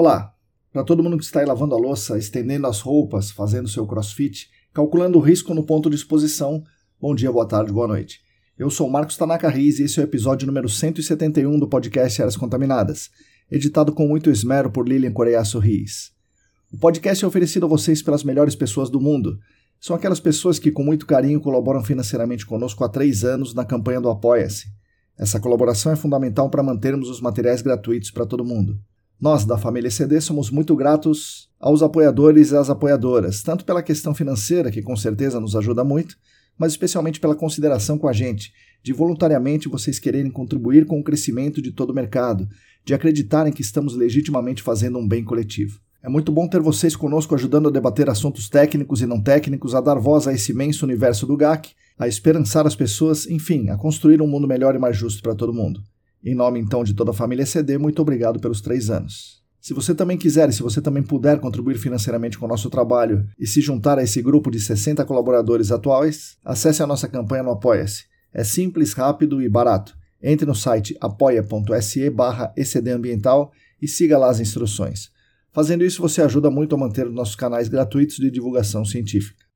Olá! Para todo mundo que está aí lavando a louça, estendendo as roupas, fazendo seu crossfit, calculando o risco no ponto de exposição, bom dia, boa tarde, boa noite. Eu sou Marcos Tanaka Riz e esse é o episódio número 171 do podcast Áreas Contaminadas, editado com muito esmero por Lilian Coreiaço Riz. O podcast é oferecido a vocês pelas melhores pessoas do mundo. São aquelas pessoas que com muito carinho colaboram financeiramente conosco há três anos na campanha do Apoia-se. Essa colaboração é fundamental para mantermos os materiais gratuitos para todo mundo. Nós, da família CD, somos muito gratos aos apoiadores e às apoiadoras, tanto pela questão financeira, que com certeza nos ajuda muito, mas especialmente pela consideração com a gente, de voluntariamente vocês quererem contribuir com o crescimento de todo o mercado, de acreditarem que estamos legitimamente fazendo um bem coletivo. É muito bom ter vocês conosco ajudando a debater assuntos técnicos e não técnicos, a dar voz a esse imenso universo do GAC, a esperançar as pessoas, enfim, a construir um mundo melhor e mais justo para todo mundo. Em nome então de toda a família CD, muito obrigado pelos três anos. Se você também quiser e se você também puder contribuir financeiramente com o nosso trabalho e se juntar a esse grupo de 60 colaboradores atuais, acesse a nossa campanha no Apoia-se. É simples, rápido e barato. Entre no site apoia.se barra ecdambiental e siga lá as instruções. Fazendo isso, você ajuda muito a manter os nossos canais gratuitos de divulgação científica.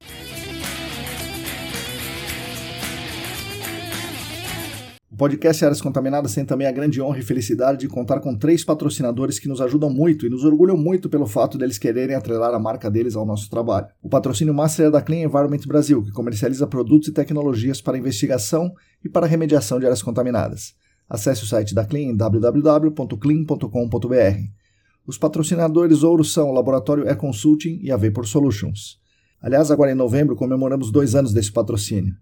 Podcast Áreas Contaminadas tem também a grande honra e felicidade de contar com três patrocinadores que nos ajudam muito e nos orgulham muito pelo fato deles quererem atrelar a marca deles ao nosso trabalho. O patrocínio master é da Clean Environment Brasil, que comercializa produtos e tecnologias para investigação e para remediação de áreas contaminadas. Acesse o site da Clean em www.clean.com.br. Os patrocinadores ouro são o Laboratório E-Consulting e a Vapor Solutions. Aliás, agora em novembro comemoramos dois anos desse patrocínio.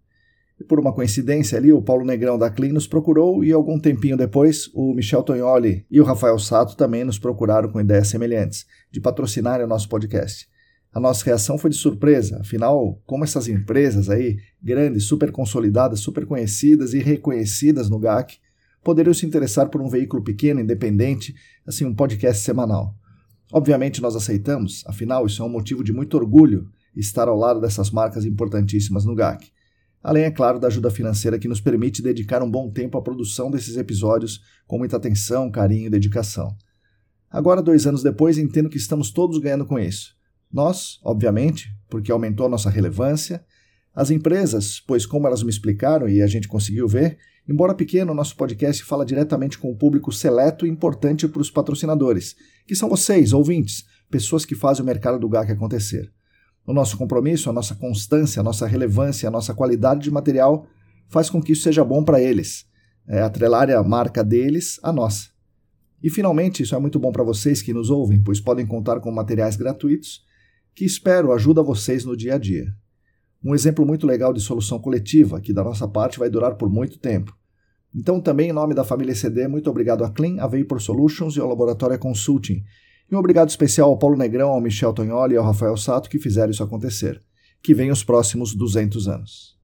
E por uma coincidência ali, o Paulo Negrão da Clean nos procurou e algum tempinho depois, o Michel Tognoli e o Rafael Sato também nos procuraram com ideias semelhantes, de patrocinar o nosso podcast. A nossa reação foi de surpresa, afinal, como essas empresas aí, grandes, super consolidadas, super conhecidas e reconhecidas no GAC, poderiam se interessar por um veículo pequeno, independente, assim, um podcast semanal. Obviamente nós aceitamos, afinal, isso é um motivo de muito orgulho estar ao lado dessas marcas importantíssimas no GAC além, é claro, da ajuda financeira que nos permite dedicar um bom tempo à produção desses episódios com muita atenção, carinho e dedicação. Agora, dois anos depois, entendo que estamos todos ganhando com isso. Nós, obviamente, porque aumentou a nossa relevância, as empresas, pois, como elas me explicaram e a gente conseguiu ver, embora pequeno, nosso podcast fala diretamente com o público seleto e importante para os patrocinadores, que são vocês, ouvintes, pessoas que fazem o mercado do GAC acontecer. O nosso compromisso, a nossa constância, a nossa relevância, a nossa qualidade de material faz com que isso seja bom para eles, é, atrelar a marca deles à nossa. E finalmente, isso é muito bom para vocês que nos ouvem, pois podem contar com materiais gratuitos que espero ajuda vocês no dia a dia. Um exemplo muito legal de solução coletiva, que da nossa parte vai durar por muito tempo. Então, também em nome da família CD, muito obrigado a Clean, a Vapor Solutions e ao Laboratório Consulting, e um obrigado especial ao Paulo Negrão, ao Michel Tognoli e ao Rafael Sato que fizeram isso acontecer. Que venham os próximos 200 anos.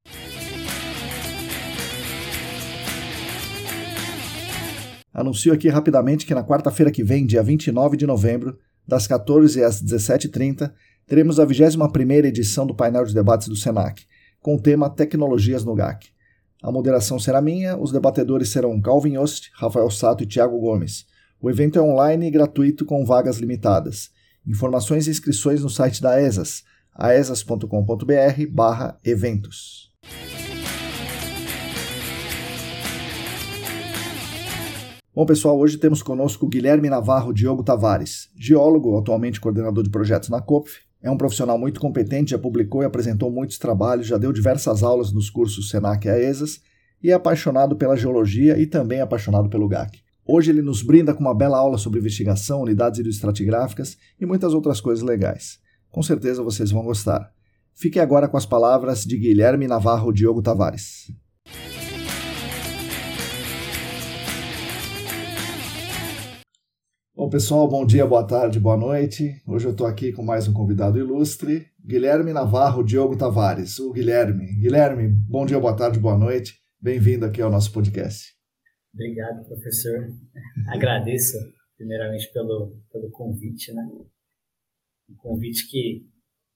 Anuncio aqui rapidamente que na quarta-feira que vem, dia 29 de novembro, das 14 às 17h30, teremos a 21ª edição do painel de debates do SENAC, com o tema Tecnologias no GAC. A moderação será minha, os debatedores serão Calvin Yost, Rafael Sato e Tiago Gomes. O evento é online e gratuito com vagas limitadas. Informações e inscrições no site da ESAS, aesas.com.br barra eventos. Bom, pessoal, hoje temos conosco Guilherme Navarro Diogo Tavares, geólogo, atualmente coordenador de projetos na COPF. É um profissional muito competente, já publicou e apresentou muitos trabalhos, já deu diversas aulas nos cursos Senac e AESAS e é apaixonado pela geologia e também apaixonado pelo GAC. Hoje ele nos brinda com uma bela aula sobre investigação, unidades hidroestratigráficas e muitas outras coisas legais. Com certeza vocês vão gostar. Fique agora com as palavras de Guilherme Navarro Diogo Tavares. Bom, pessoal, bom dia, boa tarde, boa noite. Hoje eu estou aqui com mais um convidado ilustre, Guilherme Navarro Diogo Tavares, o Guilherme. Guilherme, bom dia, boa tarde, boa noite. Bem-vindo aqui ao nosso podcast. Obrigado, professor. Agradeço, primeiramente, pelo, pelo convite, né? Um convite que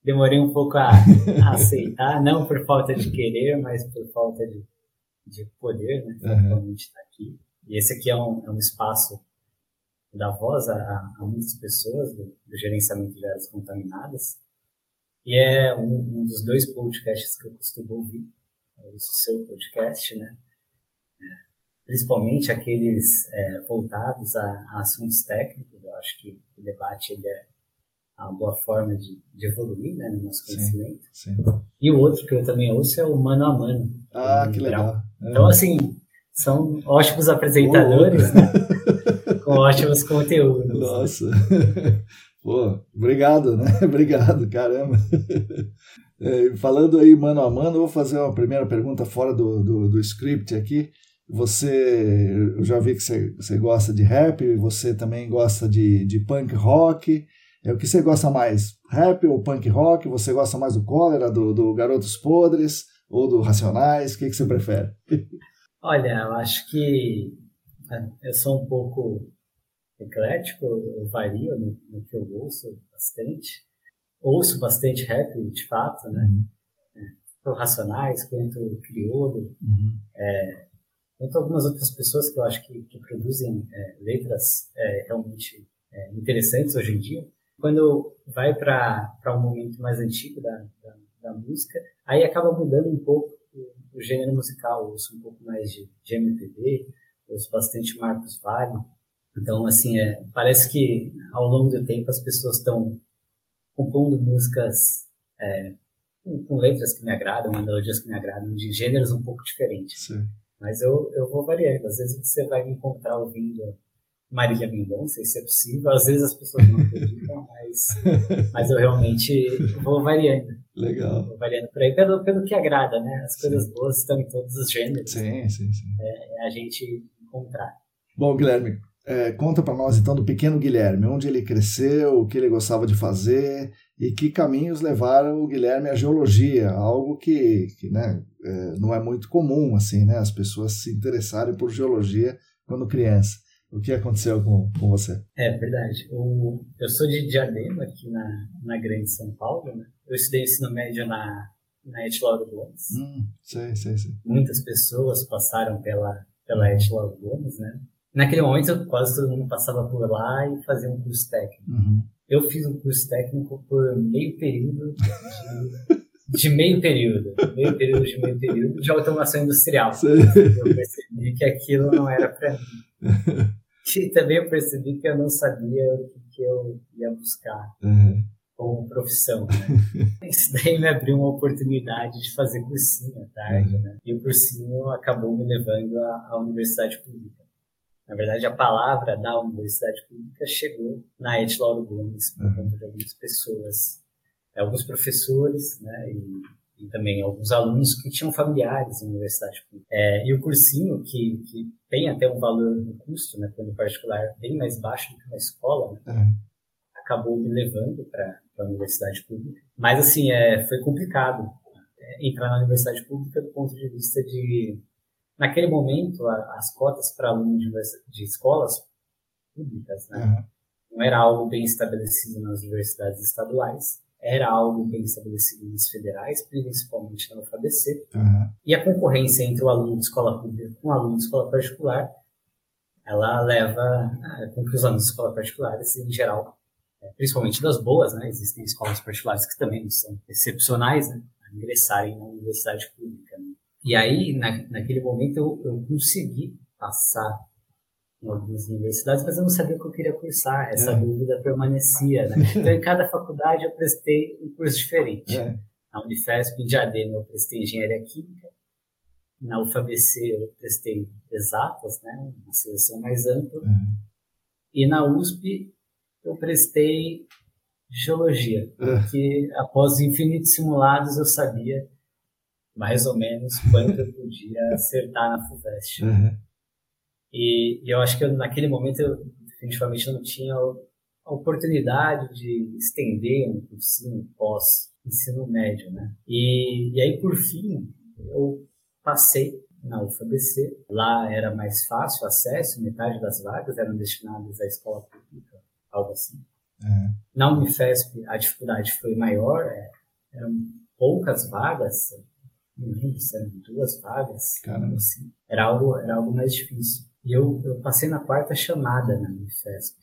demorei um pouco a, a aceitar, não por falta de querer, mas por falta de, de poder, né? Uhum. estar aqui. E esse aqui é um, é um espaço da voz a, a muitas pessoas do, do, gerenciamento de áreas contaminadas. E é um, um, dos dois podcasts que eu costumo ouvir, é o seu podcast, né? É, principalmente aqueles é, voltados a, a, assuntos técnicos. Eu acho que o debate ele é uma boa forma de, de evoluir né, no nosso conhecimento. Sim, sim. E o outro que eu também ouço é o Mano a Mano. Ah, que legal. Então, assim, são ótimos apresentadores, né? com ótimos conteúdos. Nossa. Pô, obrigado, né? Obrigado, caramba. É, falando aí mano a mano, eu vou fazer uma primeira pergunta fora do, do, do script aqui. Você, eu já vi que você, você gosta de rap, você também gosta de, de punk rock. É o que você gosta mais? Rap ou punk rock? Você gosta mais do Cólera, do, do Garotos Podres ou do Racionais? O que, que você prefere? Olha, eu acho que né, eu sou um pouco eclético, eu vario no, no, que eu ouço bastante. Ouço bastante rap, de fato, né? Uhum. É, Racionais, quanto Criolo, uhum. é, quanto algumas outras pessoas que eu acho que, que produzem é, letras é, realmente é, interessantes hoje em dia. Quando vai para um momento mais antigo da, da, da, música, aí acaba mudando um pouco o, o gênero musical. Eu ouço um pouco mais de, de MPB, ouço bastante Marcos Vale, então, assim, é, parece que ao longo do tempo as pessoas estão compondo músicas é, com, com, letras que me agradam, melodias que me agradam, de gêneros um pouco diferentes. Sim. Mas eu, eu vou variando. Às vezes você vai me encontrar ouvindo Marília Mendonça, isso é possível. Às vezes as pessoas não acreditam, mas, mas eu realmente vou variando. Legal. Vou variando por aí, pelo, pelo que agrada, né? As coisas sim. boas estão em todos os gêneros. Sim, né? sim, sim. É, é a gente encontrar. Bom, Guilherme, é, conta para nós então do pequeno Guilherme, onde ele cresceu, o que ele gostava de fazer e que caminhos levaram o Guilherme à geologia, algo que, que né, é, não é muito comum assim, né, as pessoas se interessarem por geologia quando criança. O que aconteceu com, com você? É verdade. O, eu sou de Diadema, aqui na, na Grande São Paulo. Né? Eu estudei ensino médio na, na Et Lauro Gomes. Hum, sei, sei, sei. Muitas pessoas passaram pela, pela Et Lauro Gomes, né? Naquele momento, quase todo mundo passava por lá e fazia um curso técnico. Uhum. Eu fiz um curso técnico por meio período de, de meio período, meio período de meio período de automação industrial. Eu percebi que aquilo não era para mim. E também eu percebi que eu não sabia o que, que eu ia buscar. Uhum como profissão. Né? Isso daí me abriu uma oportunidade de fazer cursinho à tarde, uhum. né? E o cursinho acabou me levando à, à universidade pública. Na verdade, a palavra da universidade pública chegou na Et Lauro Gomes por uhum. conta de algumas pessoas, alguns professores, né, e, e, também alguns alunos que tinham familiares em universidade pública. É, e o cursinho, que, que tem até um valor no custo, né, quando particular bem mais baixo do que uma escola, né, uhum. acabou me levando para a universidade pública. Mas, assim, é, foi complicado é, entrar na universidade pública do ponto de vista de naquele momento, a, as cotas para alunos de, de, escolas públicas, né? Uhum. Não era algo bem estabelecido nas universidades estaduais, era algo bem estabelecido nas federais, principalmente na UFABC. Uhum. E a concorrência entre o aluno de escola pública com o aluno de escola particular, ela leva com que os alunos de escola particulares, em geral, é, principalmente das boas, né? Existem escolas particulares que também não são excepcionais, né? A ingressarem na universidade pública. Né? E aí, na, naquele momento, eu, eu consegui passar em algumas universidades, mas eu não sabia o que eu queria cursar, essa é. dúvida permanecia, né? Então, em cada faculdade eu prestei um curso diferente. É. Na Unifesp, em Diadema, eu prestei Engenharia Química, na UFABC eu prestei Exatas, né? Uma seleção mais ampla, uhum. e na USP eu prestei Geologia, é. porque após infinitos simulados eu sabia mais ou menos quanto eu podia acertar na FUVEST. Uhum. E, e, eu acho que eu, naquele momento eu definitivamente não tinha a oportunidade de estender um cursinho pós ensino médio, né? E, e aí por fim eu passei na UFABC. Lá era mais fácil o acesso, metade das vagas eram destinadas à escola pública, algo assim. Uhum. Na Unifesp a dificuldade foi maior, é, eram poucas vagas, não lembro se eram duas vagas, assim. era algo era algo mais difícil. E eu, eu passei na quarta chamada na Unifesp.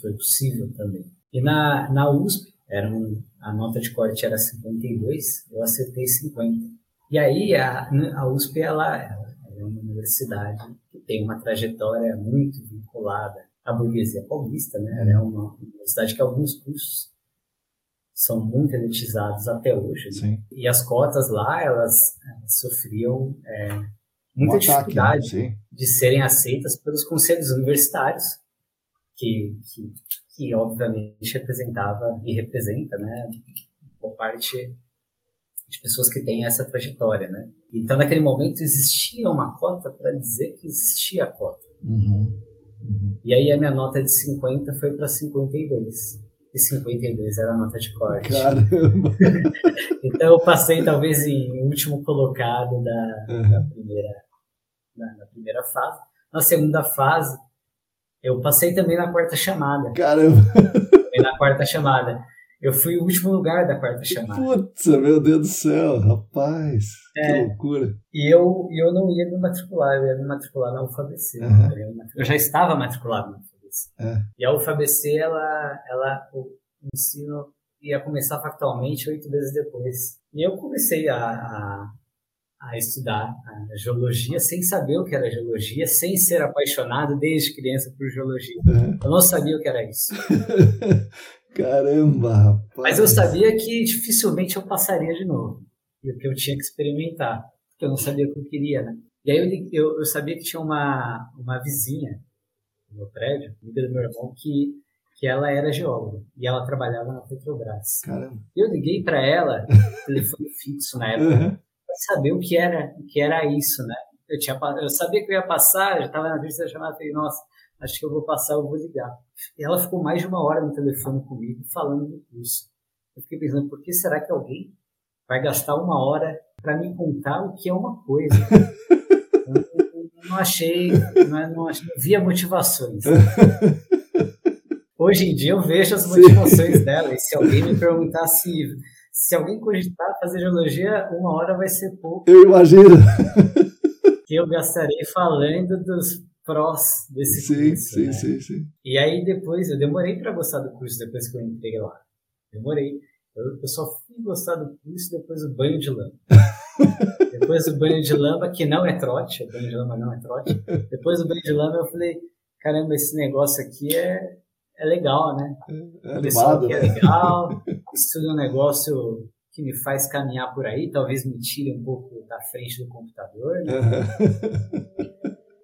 Foi possível também. E na, na USP, era um, a nota de corte era 52, eu acertei 50. E aí a, a USP ela, ela é uma universidade que tem uma trajetória muito vinculada à burguesia paulista, né? Ela é uma universidade que alguns cursos são muito elitizados até hoje. Né? E as cotas lá, elas, elas sofriam é, muita um dificuldade ataque, né? de serem aceitas pelos conselhos universitários, que, que, que obviamente representava e representa, né, por parte de pessoas que têm essa trajetória, né? Então, naquele momento, existia uma cota para dizer que existia a cota. Uhum. Uhum. E aí, a minha nota de 50 foi para 52. E 52 era a nota de corte. Caramba! então, eu passei, talvez, em último colocado da, uhum. da primeira na, na, primeira fase. Na segunda fase, eu passei também na quarta chamada. Caramba! Também na quarta chamada. Eu fui o último lugar da quarta chamada. Putz, meu Deus do céu, rapaz. É, que loucura. E eu, eu não ia me matricular, eu ia me matricular na UFABC. Uhum. Eu já estava matriculado na É. E a UFABC, ela, ela, o ensino ia começar factualmente oito meses depois. E eu comecei a, a a estudar a geologia sem saber o que era geologia, sem ser apaixonado desde criança por geologia. Uhum. Eu não sabia o que era isso. Caramba, rapaz. Mas eu sabia que dificilmente eu passaria de novo. E o que eu tinha que experimentar, porque eu não sabia o que eu queria, né? E aí eu, eu, eu sabia que tinha uma, uma vizinha meu prédio, amiga do meu irmão, que, que ela era geóloga e ela trabalhava na Petrobras. Caramba. Eu liguei para ela, telefone fixo na época, uhum saber o que era, o que era isso, né? Eu, tinha, eu sabia que eu ia passar, já estava na da chamada, falei, nossa, acho que eu vou passar, eu vou ligar. E ela ficou mais de uma hora no telefone comigo, falando do curso. Eu fiquei pensando, por que será que alguém vai gastar uma hora para me contar o que é uma coisa? não achei, não, não, achei, não via motivações. Hoje em dia eu vejo as motivações Sim. dela, e se alguém me perguntasse se alguém cogitar fazer geologia, uma hora vai ser pouco. Eu imagino. que eu gastarei falando dos prós desse sim, curso. Sim, né? sim, sim. E aí depois, eu demorei para gostar do curso depois que eu entrei lá. Demorei. Eu, eu só fui gostar do curso depois do banho de lama. depois do banho de lama, que não é trote, o banho de lama não é trote. Depois do banho de lama, eu falei: caramba, esse negócio aqui é, é legal, né? É, animado, é né? legal, estuda um negócio que me faz caminhar por aí, talvez me tire um pouco da frente do computador, né?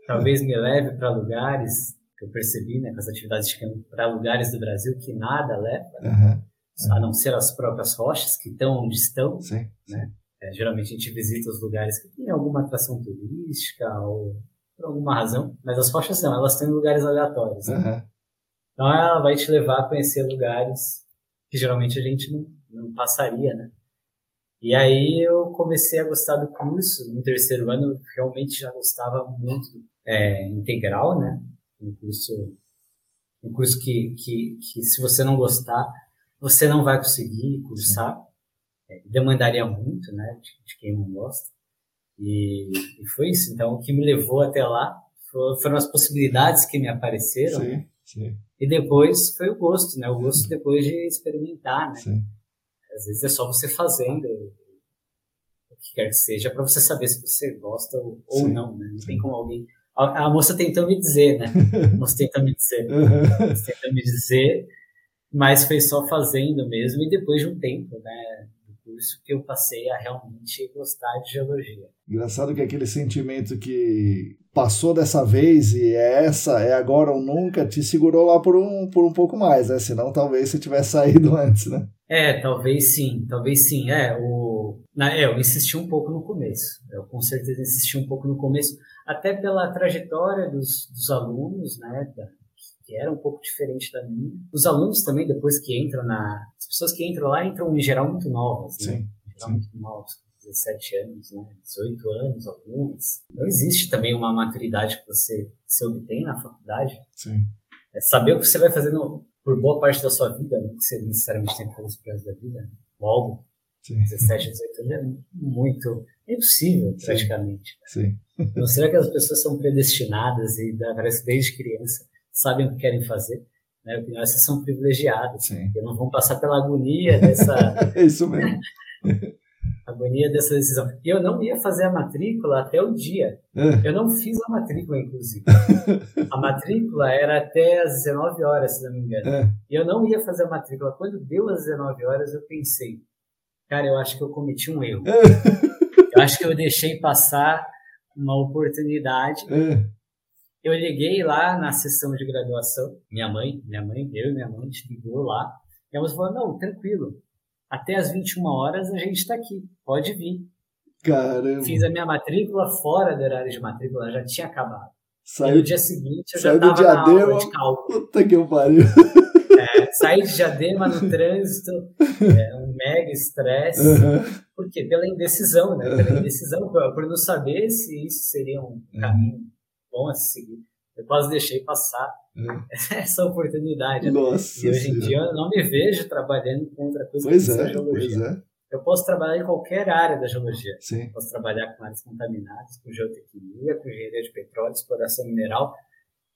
talvez me leve para lugares que eu percebi, né, com as atividades de campo, para lugares do Brasil que nada leva, né? uhum. a não ser as próprias rochas que estão onde estão, sim, né? É, geralmente a gente visita os lugares que tem alguma atração turística ou por alguma razão, mas as rochas não, elas estão em lugares aleatórios. Né? Uhum. Então ela vai te levar a conhecer lugares que geralmente a gente não, não passaria, né? E aí eu comecei a gostar do curso. No terceiro ano, eu realmente já gostava muito é, integral, né? Um curso, um curso que, que, que, se você não gostar, você não vai conseguir cursar. É, demandaria muito, né? De, de, quem não gosta. E, e, foi isso. Então, o que me levou até lá foram as possibilidades que me apareceram. Sim, né? sim. E depois foi o gosto, né? O gosto depois de experimentar, né? Sim. Às vezes é só você fazendo o que quer que seja para você saber se você gosta ou, ou não, né? Não tem como alguém... A, a, moça tentou me dizer, né? A moça tentou me dizer. A moça tentou me dizer, mas foi só fazendo mesmo e depois de um tempo, né? Curso que eu passei a realmente gostar de geologia. Engraçado que aquele sentimento que passou dessa vez e é essa, é agora ou nunca, te segurou lá por um, por um pouco mais, né? Senão talvez você tivesse saído antes, né? É, talvez sim, talvez sim. É, o... Na, é, eu insisti um pouco no começo. Eu com certeza insisti um pouco no começo, até pela trajetória dos, dos alunos, né? Da, que era um pouco diferente da minha. Os alunos também, depois que entram na. As pessoas que entram lá entram em geral muito novas, né? Sim. Em geral sim. muito novas, 17 anos, né? 18 anos, algumas. Não existe também uma maturidade que você se obtém na faculdade. Sim. É saber o que você vai fazer no, por boa parte da sua vida, né? que você necessariamente tem que fazer resto da vida. Logo, Sim. 17, 18 anos é muito. É impossível, praticamente. Sim. Não será que as pessoas são predestinadas e parece desde criança sabem o que querem fazer. Né? Opinião, essas são privilegiadas, Sim. não vão passar pela agonia dessa. é isso mesmo. agonia dessa decisão. E eu não ia fazer a matrícula até o dia. É. Eu não fiz a matrícula, inclusive. a matrícula era até às 19 horas, se não me engano. É. E eu não ia fazer a matrícula. Quando deu às 19 horas, eu pensei, cara, eu acho que eu cometi um erro. É. eu acho que eu deixei passar uma oportunidade. Eu liguei lá na sessão de graduação, minha mãe, minha mãe, eu e minha mãe, a gente ligou lá, e a moça falou, não, tranquilo, até as 21 horas a gente está aqui, pode vir. Caramba. Fiz a minha matrícula fora do horário de matrícula, já tinha acabado. Saiu, e no dia seguinte eu já estava na aula de cálculo. Puta que pariu. É, saí de Diadema no trânsito, é, um mega estresse. Uhum. Por quê? Pela indecisão, né? Pela indecisão, por, por não saber se isso seria um caminho bom a seguir. Eu quase deixei passar hum. essa oportunidade. Né? Nossa e hoje em dia eu não me vejo trabalhando com outra coisa pois que é, geologia. Pois é. Eu posso trabalhar em qualquer área da geologia. Sim. Posso trabalhar com áreas contaminadas, com geotecnia, com engenharia de petróleo, exploração mineral.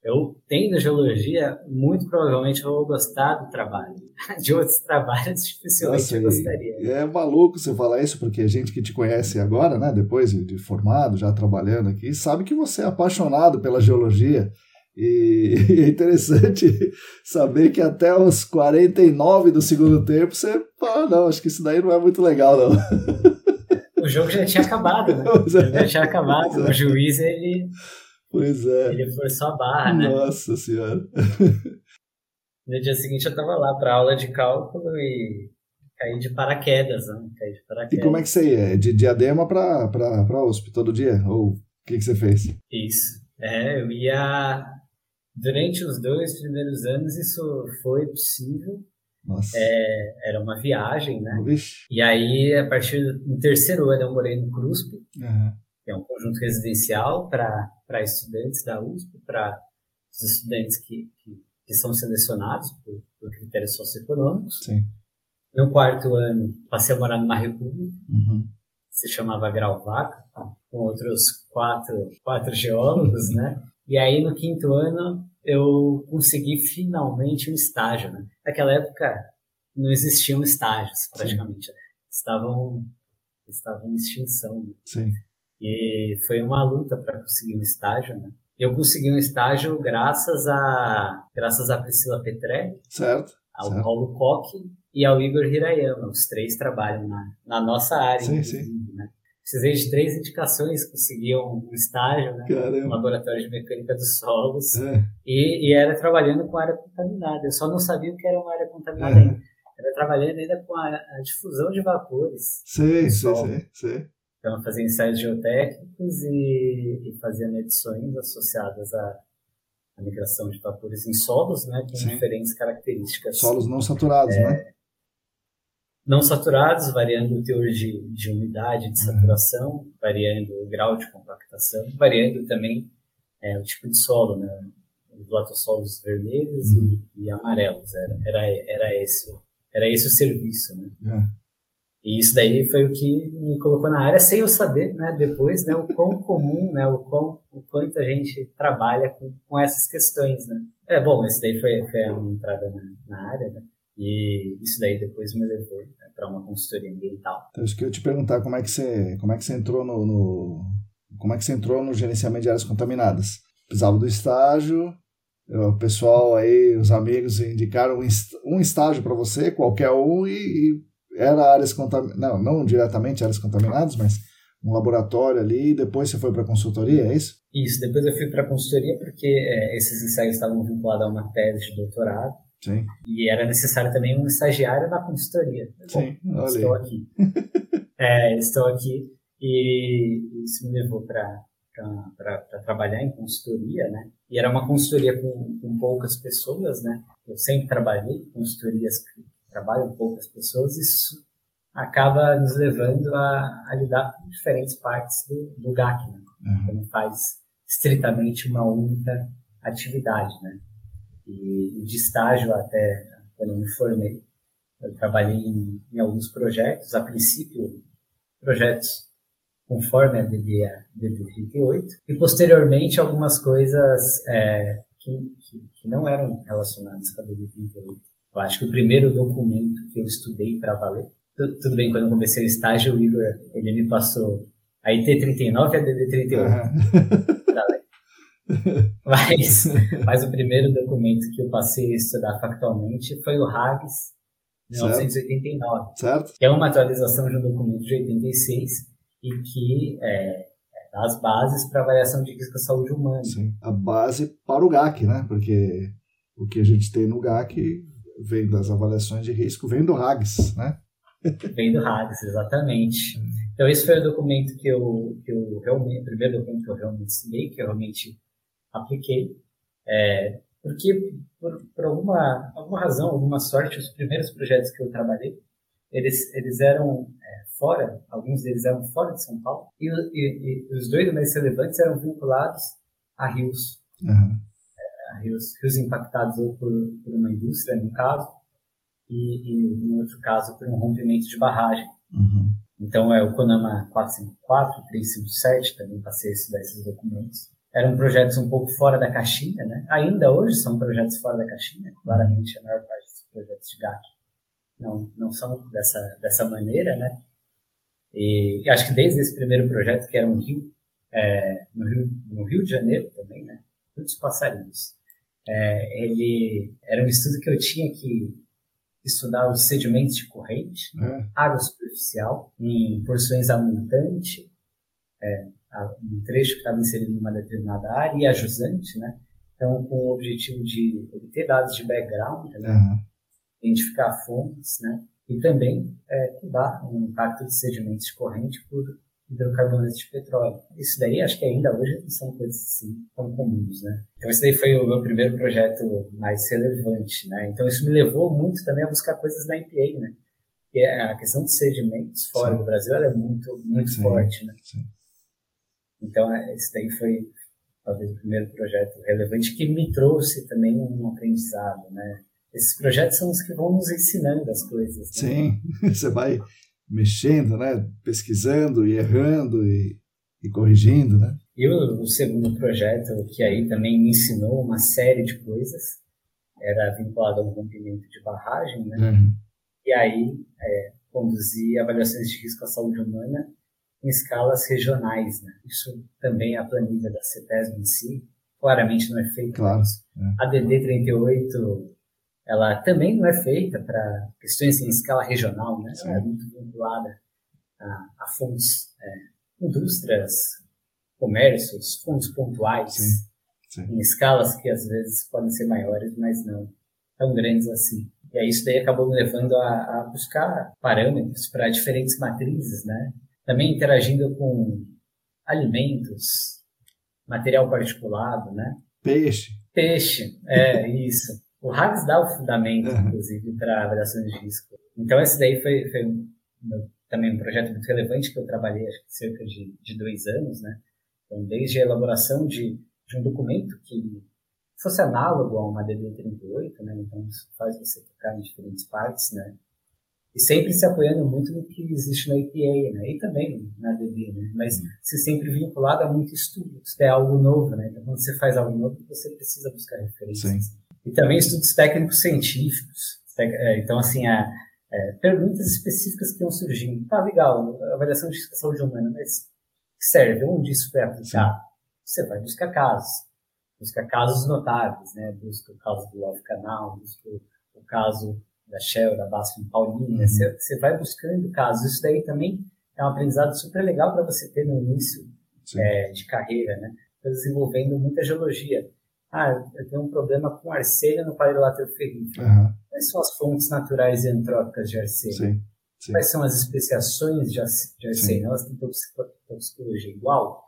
Eu tenho geologia, muito provavelmente eu vou gostar do trabalho. De outros trabalhos, dificilmente Nossa, eu gostaria. É maluco você falar isso, porque a gente que te conhece agora, né, depois de formado, já trabalhando aqui, sabe que você é apaixonado pela geologia. E é interessante saber que até os 49 do segundo tempo você, ah, não, acho que isso daí não é muito legal, não. O jogo já tinha acabado, né? É. Já tinha acabado. O juiz, ele Pois é. Ele forçou a barra, né? Nossa senhora. No dia seguinte eu tava lá para aula de cálculo e caí de paraquedas, né? Caí de paraquedas. E como é que você ia? De Diadema para para USP todo dia? Ou o que, que você fez? Isso. É, eu ia. Durante os dois primeiros anos isso foi possível. Nossa. É, era uma viagem, né? Vixe. E aí, a partir do terceiro ano, eu morei no CRUSP. Uhum que é um conjunto residencial para estudantes da USP, para os estudantes que, que, que são selecionados por, por, critérios socioeconômicos. Sim. No quarto ano, passei a morar numa república, uhum. se chamava Grauvaca, com outros quatro, quatro geólogos, né? E aí, no quinto ano, eu consegui finalmente um estágio, né? Naquela época, não existiam estágios, praticamente. Sim. Estavam, estavam em extinção. Sim. E foi uma luta para conseguir um estágio, né? Eu consegui um estágio graças a graças a Priscila Petrelli, certo, ao certo. Paulo Koch e ao Igor Hirayama. Os três trabalham na, na nossa área, sim, sim. né? Precisei de três indicações, consegui um estágio né, no laboratório de mecânica dos solos é. e, e, era trabalhando com área contaminada. Eu só não sabia o que era uma área contaminada é. ainda. Era trabalhando ainda com a, a difusão de vapores. Sim, sim, sim, sim. Então, fazia ensaios geotécnicos e, e fazia medições associadas à, à, migração de vapores em solos, né, com Sim. diferentes características. Solos não saturados, é, né? não saturados, variando o teor de, de umidade, de saturação, uhum. variando o grau de compactação, variando também é, o tipo de solo, né? Os latossolos vermelhos uhum. e, e, amarelos, era, era, era, esse, era esse o serviço, né? Uhum. E isso daí foi o que me colocou na área, sem eu saber, né, depois, né, o quão comum, né, o, quão, o quanto a gente trabalha com, com essas questões, né. É, bom, isso daí foi, foi a minha entrada na, na área, né, e isso daí depois me levou né, para uma consultoria ambiental. Então, isso que eu te perguntar, como é que você, como é que você entrou no, no, como é que você entrou no gerenciamento de áreas contaminadas? Precisava do estágio, o pessoal aí, os amigos indicaram um estágio para você, qualquer um, e, e era áreas contaminadas, não, não diretamente áreas contaminadas, mas um laboratório ali, e depois você foi para consultoria, é isso? Isso, depois eu fui para consultoria porque é, esses ensaios estavam vinculados a uma tese de doutorado. Sim. E era necessário também um estagiário na consultoria. Sim, Bom, estou aqui. é, estou aqui e isso me levou para para trabalhar em consultoria, né? E era uma consultoria com, com poucas pessoas, né? Eu sempre trabalhei em consultorias trabalham poucas pessoas, isso acaba nos levando a, a lidar com diferentes partes do, do GAC, né? Uhum. Não faz estritamente uma única atividade, né? E de estágio até quando eu me formei, eu trabalhei em, em alguns projetos, a princípio projetos conforme a DD, DD 38, e posteriormente algumas coisas é, que, que, que, não eram relacionadas com a DD 38. Eu acho que o primeiro documento que eu estudei para valer, tudo bem, quando eu comecei o estágio, o Igor, ele me passou a IT39 e a DD38. Uhum. mas, mas o primeiro documento que eu passei a estudar factualmente foi o RAGS 1989, certo. que é uma atualização de um documento de 86 e que é, é dá as bases para avaliação de risco à saúde humana. Sim, a base para o GAC, né? Porque o que a gente tem no GAC vem das avaliações de risco, vem do RAGS, né? Vem do RAGS, exatamente. Então, esse foi o documento que eu, que eu realmente, o primeiro documento que eu realmente ensinei, que eu realmente apliquei. É, porque, por, por alguma, alguma razão, alguma sorte, os primeiros projetos que eu trabalhei, eles, eles eram é, fora, alguns deles eram fora de São Paulo, e, e, e os dois mais relevantes eram vinculados a rios. Uhum rios, rios impactados ou por, por uma indústria, no caso, e, e no outro caso por um rompimento de barragem. Uhum. Então é o Conama 454, 357, também passei a estudar esses documentos. Eram projetos um pouco fora da caixinha, né? Ainda hoje são projetos fora da caixinha, claramente a maior parte dos projetos de GAC não, não são dessa, dessa maneira, né? E acho que desde esse primeiro projeto, que era um rio, é, no rio, no Rio de Janeiro também, né? Muitos passarinhos é, ele era um estudo que eu tinha que estudar os sedimentos de corrente, é. água superficial, em porções abundantes, é, um trecho que estava inserido numa determinada área e a jusante, né? Então, com o objetivo de obter dados de background, né? uhum. identificar fontes, né? E também é, cuidar o impacto de sedimentos de corrente por hidrocarbonetos de petróleo. Isso daí acho que ainda hoje não são coisas assim tão comuns, né? Então esse daí foi o meu primeiro projeto mais relevante, né? Então isso me levou muito também a buscar coisas na EPA, né? Porque a questão de sedimentos fora sim. do Brasil é muito muito sim, forte, né? Sim. Então é, esse daí foi talvez o primeiro projeto relevante que me trouxe também um aprendizado, né? Esses projetos são os que vão nos ensinando as coisas. Né? Sim, você vai mexendo, né? pesquisando e errando e, e corrigindo. Né? E o, o, segundo projeto, que aí também me ensinou uma série de coisas, era vinculado ao rompimento de barragem, né? Uhum. e aí é, conduzir avaliações de risco à saúde humana em escalas regionais. Né? Isso também é a planilha da CETESB em si, claramente não é feito claro, é. A DD 38 ela também não é feita para questões em escala regional, né? Ela é muito vinculada a, a fontes, é, indústrias, comércios, fundos pontuais, sim, sim. em escalas que às vezes podem ser maiores, mas não tão grandes assim. E aí isso daí acabou me levando a, a buscar parâmetros para diferentes matrizes, né? Também interagindo com alimentos, material particulado, né? Peixe. Peixe, é isso o RAGS dá o fundamento, uhum. inclusive, para avaliações de risco. Então, esse daí foi, foi um, também um projeto muito relevante que eu trabalhei acho que cerca de, de dois anos, né? Então, desde a elaboração de, de um documento que fosse análogo a uma DD38, né? Então, isso faz você tocar em diferentes partes, né? E sempre se apoiando muito no que existe na EPA, né? E também na DB, né? Mas uhum. se sempre vinculado a muito estudo. Se é algo novo, né? Então, quando você faz algo novo, você precisa buscar referências. Sim. E também estudos técnicos científicos. É, então, assim, a, é, perguntas específicas que iam surgindo. Tá, legal, avaliação de saúde humana, mas serve? Onde isso foi aplicado? Você vai buscar casos. Busca casos notáveis, né? Busca o caso do Love Canal, busca o caso da Shell, da Basf Paulina. Uhum. Você, você vai buscando casos. Isso daí também é um aprendizado super legal para você ter no início é, de carreira, né? Desenvolvendo muita geologia. Ah, eu tenho um problema com arsênio no paralelo ferrífero. Uhum. Quais são as fontes naturais e antrópicas de arsênio? Sim, sim. Quais são as especiações de arsênio? Elas têm toxicologia igual?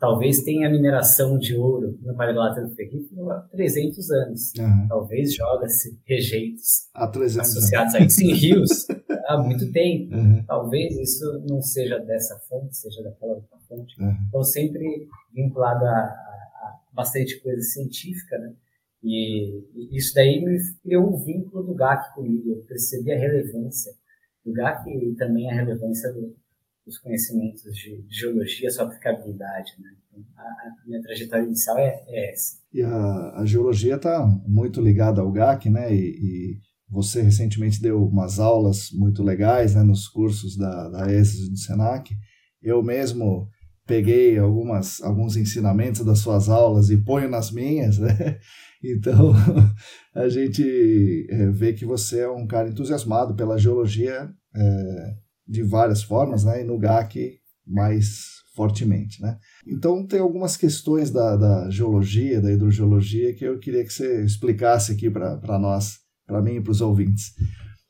Talvez tenha mineração de ouro no paralelo ferrífero há 300 anos. Uhum. Talvez joga-se rejeitos associados a isso em rios há muito tempo. Uhum. Talvez isso não seja dessa fonte, seja daquela outra fonte. Então, sempre vinculado a bastante coisa científica, né? E, e isso daí me criou um vínculo do GAC comigo. Eu percebi a relevância do GAC e também a relevância do, dos conhecimentos de, geologia, sua aplicabilidade, né? Então, a, a, minha trajetória inicial é, é essa. E a, a geologia está muito ligada ao GAC, né? E, e, você recentemente deu umas aulas muito legais né, nos cursos da, da ESES e do SENAC. Eu mesmo peguei algumas, alguns ensinamentos das suas aulas e ponho nas minhas, né? Então, a gente é, vê que você é um cara entusiasmado pela geologia é, de várias formas, né? E no GAC mais fortemente, né? Então, tem algumas questões da, da geologia, da hidrogeologia, que eu queria que você explicasse aqui para nós, para mim e para os ouvintes.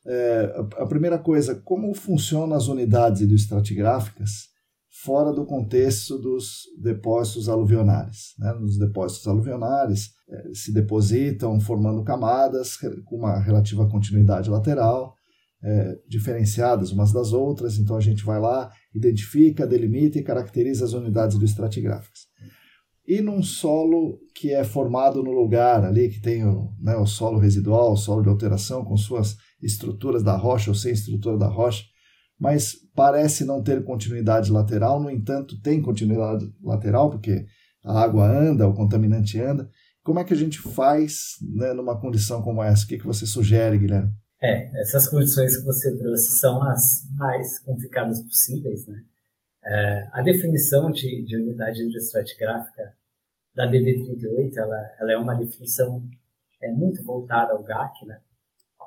É, a primeira coisa, como funcionam as unidades hidroestratigráficas fora do contexto dos depósitos aluvionares. Né? Nos depósitos aluvionares eh, se depositam formando camadas com uma relativa continuidade lateral, eh, diferenciadas umas das outras, então a gente vai lá, identifica, delimita e caracteriza as unidades do estratigráficas. E num solo que é formado no lugar ali, que tem o, né, o solo residual, o solo de alteração, com suas estruturas da rocha ou sem estrutura da rocha, mas parece não ter continuidade lateral, no entanto, tem continuidade lateral, porque a água anda, o contaminante anda. Como é que a gente faz né, numa condição como essa? O que, que você sugere, Guilherme? É, essas condições que você trouxe são as mais complicadas possíveis, né? É, a definição de, de unidade hidroestratigráfica da DD38, ela, ela é uma definição é, muito voltada ao GAC, né?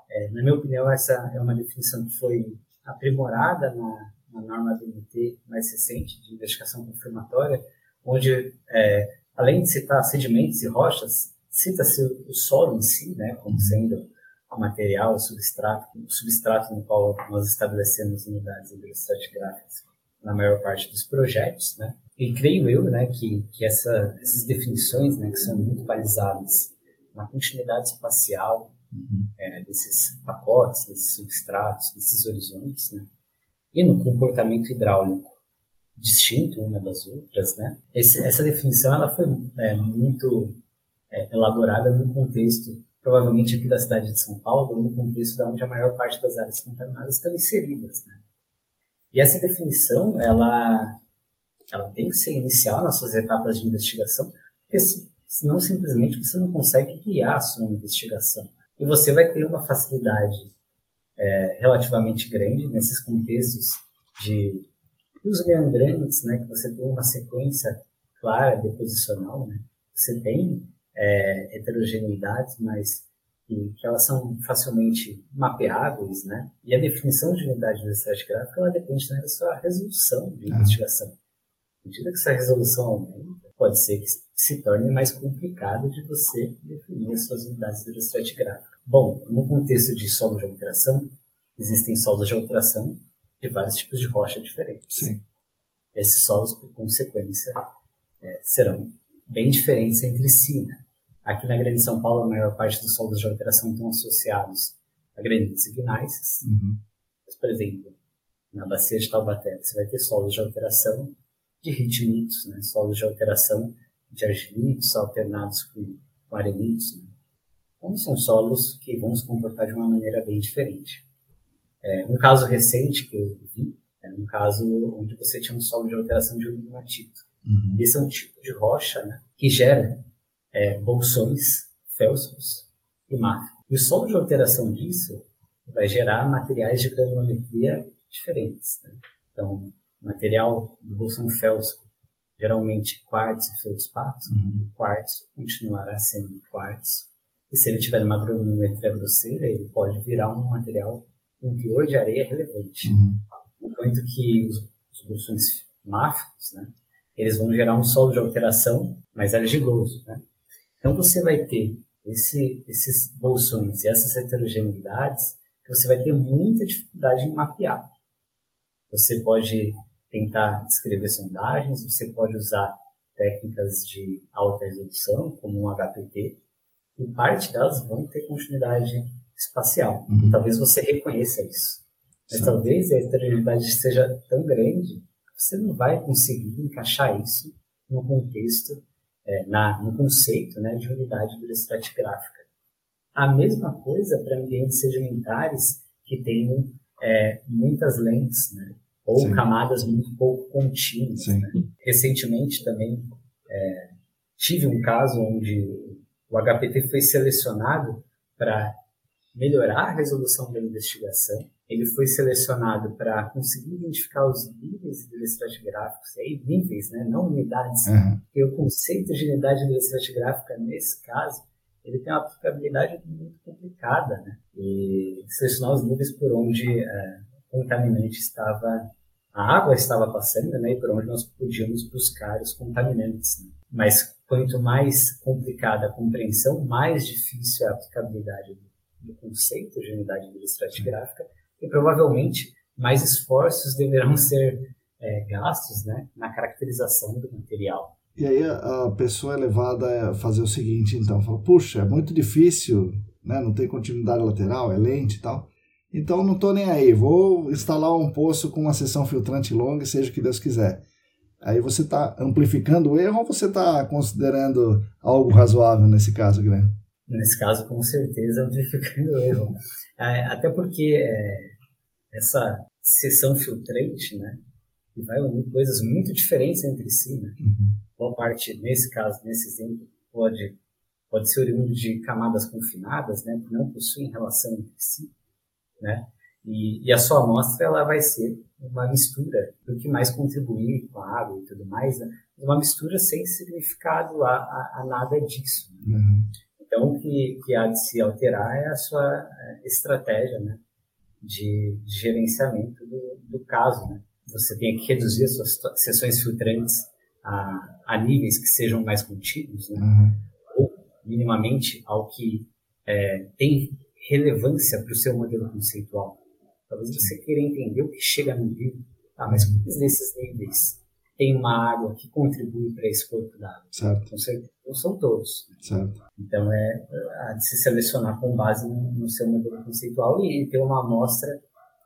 É, na minha opinião, essa é uma definição que foi aprimorada na, na norma BNT mais recente de investigação confirmatória, onde, é, além de citar sedimentos e rochas, cita-se o solo em si, né, como sendo o material, o substrato, o substrato no qual nós estabelecemos unidades hidroestratigráficas na maior parte dos projetos, né? E creio eu, né, que, que essa, essas definições, né, que são muito balizadas na continuidade espacial, uhum. É, desses pacotes, desses substratos, desses horizontes, né? E no comportamento hidráulico distinto uma das outras, né? Esse, essa definição ela foi é, muito é, elaborada no contexto, provavelmente aqui da cidade de São Paulo, no contexto onde a maior parte das áreas contaminadas estão inseridas, né? E essa definição, ela, ela tem que ser inicial nas suas etapas de investigação, porque se, senão simplesmente você não consegue guiar a sua investigação e você vai ter uma facilidade é, relativamente grande nesses contextos de os meandrantes, né, que você tem uma sequência clara, deposicional, né, você tem é, heterogeneidades, mas que, que, elas são facilmente mapeáveis, né, e a definição de unidade de gráfica, ela depende também da sua resolução de investigação. À medida que essa resolução aumenta, pode ser que se torne mais complicado de você definir as suas unidades de estratigráfica. Bom, no contexto de solo de alteração, existem solos de alteração de vários tipos de rocha diferentes. Sim. Esses solos, por consequência, é, serão bem diferentes entre si. Né? Aqui na Grande São Paulo, a maior parte dos solos de alteração estão associados a granitos ignáceos. Uhum. Mas, por exemplo, na bacia de Taubaté, você vai ter solos de alteração de ritmitos, né? solos de alteração de argilitos alternados com, com arenitos. Né? Então, são solos que vão se comportar de uma maneira bem diferente. É, um caso recente que eu vi é um caso onde você tinha um solo de alteração de lignatito. Uhum. Esse é um tipo de rocha né, que gera é, bolsões, félsicos e máfia. E o solo de alteração disso vai gerar materiais de granulometria diferentes. Né? Então, material do bolsão félsico, geralmente quartzo e feldspato, uhum. o quartzo continuará sendo quartzo. E se ele tiver uma granulometria grosseira, ele pode virar um material com teor de areia relevante. Uhum. Enquanto que os, os bolsões máficos, né, eles vão gerar um solo de alteração mais argiloso. Né? Então você vai ter esse, esses bolsões e essas heterogeneidades que você vai ter muita dificuldade em mapear. Você pode tentar descrever sondagens, você pode usar técnicas de alta resolução, como um HPT, e parte delas vão ter continuidade espacial. Uhum. Talvez você reconheça isso. Mas Sim. talvez a heterogeneidade seja tão grande que você não vai conseguir encaixar isso no contexto, é, na, no conceito né, de unidade estratigráfica. A mesma coisa para ambientes sedimentares que têm é, muitas lentes, né? ou Sim. camadas muito pouco contínuas. Né? Recentemente também é, tive um caso onde o HPT foi selecionado para melhorar a resolução da investigação. Ele foi selecionado para conseguir identificar os níveis hidroestratigráficos, e aí níveis, né, não unidades, uhum. porque o conceito de unidade hidroestratigráfica, nesse caso, ele tem uma aplicabilidade muito complicada, né? E selecionar os níveis por onde é, o contaminante estava, a água estava passando, né? E por onde nós podíamos buscar os contaminantes. Né? Mas quanto mais complicada a compreensão, mais difícil é a aplicabilidade do, do conceito de unidade estratigráfica e provavelmente mais esforços deverão ser é, gastos, né? Na caracterização do material. E aí a pessoa é levada a fazer o seguinte, então, fala, puxa, é muito difícil, né? não tem continuidade lateral, é lente e tal. Então não estou nem aí, vou instalar um poço com uma seção filtrante longa, seja o que Deus quiser. Aí você está amplificando o erro ou você está considerando algo razoável nesse caso, Guilherme? Nesse caso, com certeza, amplificando o erro. É, até porque é, essa seção filtrante, né, vai unir coisas muito diferentes entre si, né? Uhum boa parte, nesse caso, nesse exemplo, pode, pode ser oriundo de camadas confinadas, né, que não possuem relação entre si, né, e, e, a sua amostra ela vai ser uma mistura do que mais contribuir com a água e tudo mais, né, uma mistura sem significado a, a, a nada disso. Né? Uhum. Então, o que, que há de se alterar é a sua é, estratégia, né, de, de gerenciamento do, do caso, né. Você tem que reduzir as suas sessões filtrantes a, a níveis que sejam mais contínuos, né? Uhum. ou minimamente ao que é, tem relevância para o seu modelo conceitual. Talvez você queira entender o que chega no rio, tá? mas quais desses níveis tem uma água que contribui para esse corpo d'água? Certo. Não são todos. Certo. Então, é a de se selecionar com base no, no seu modelo conceitual e, e ter uma amostra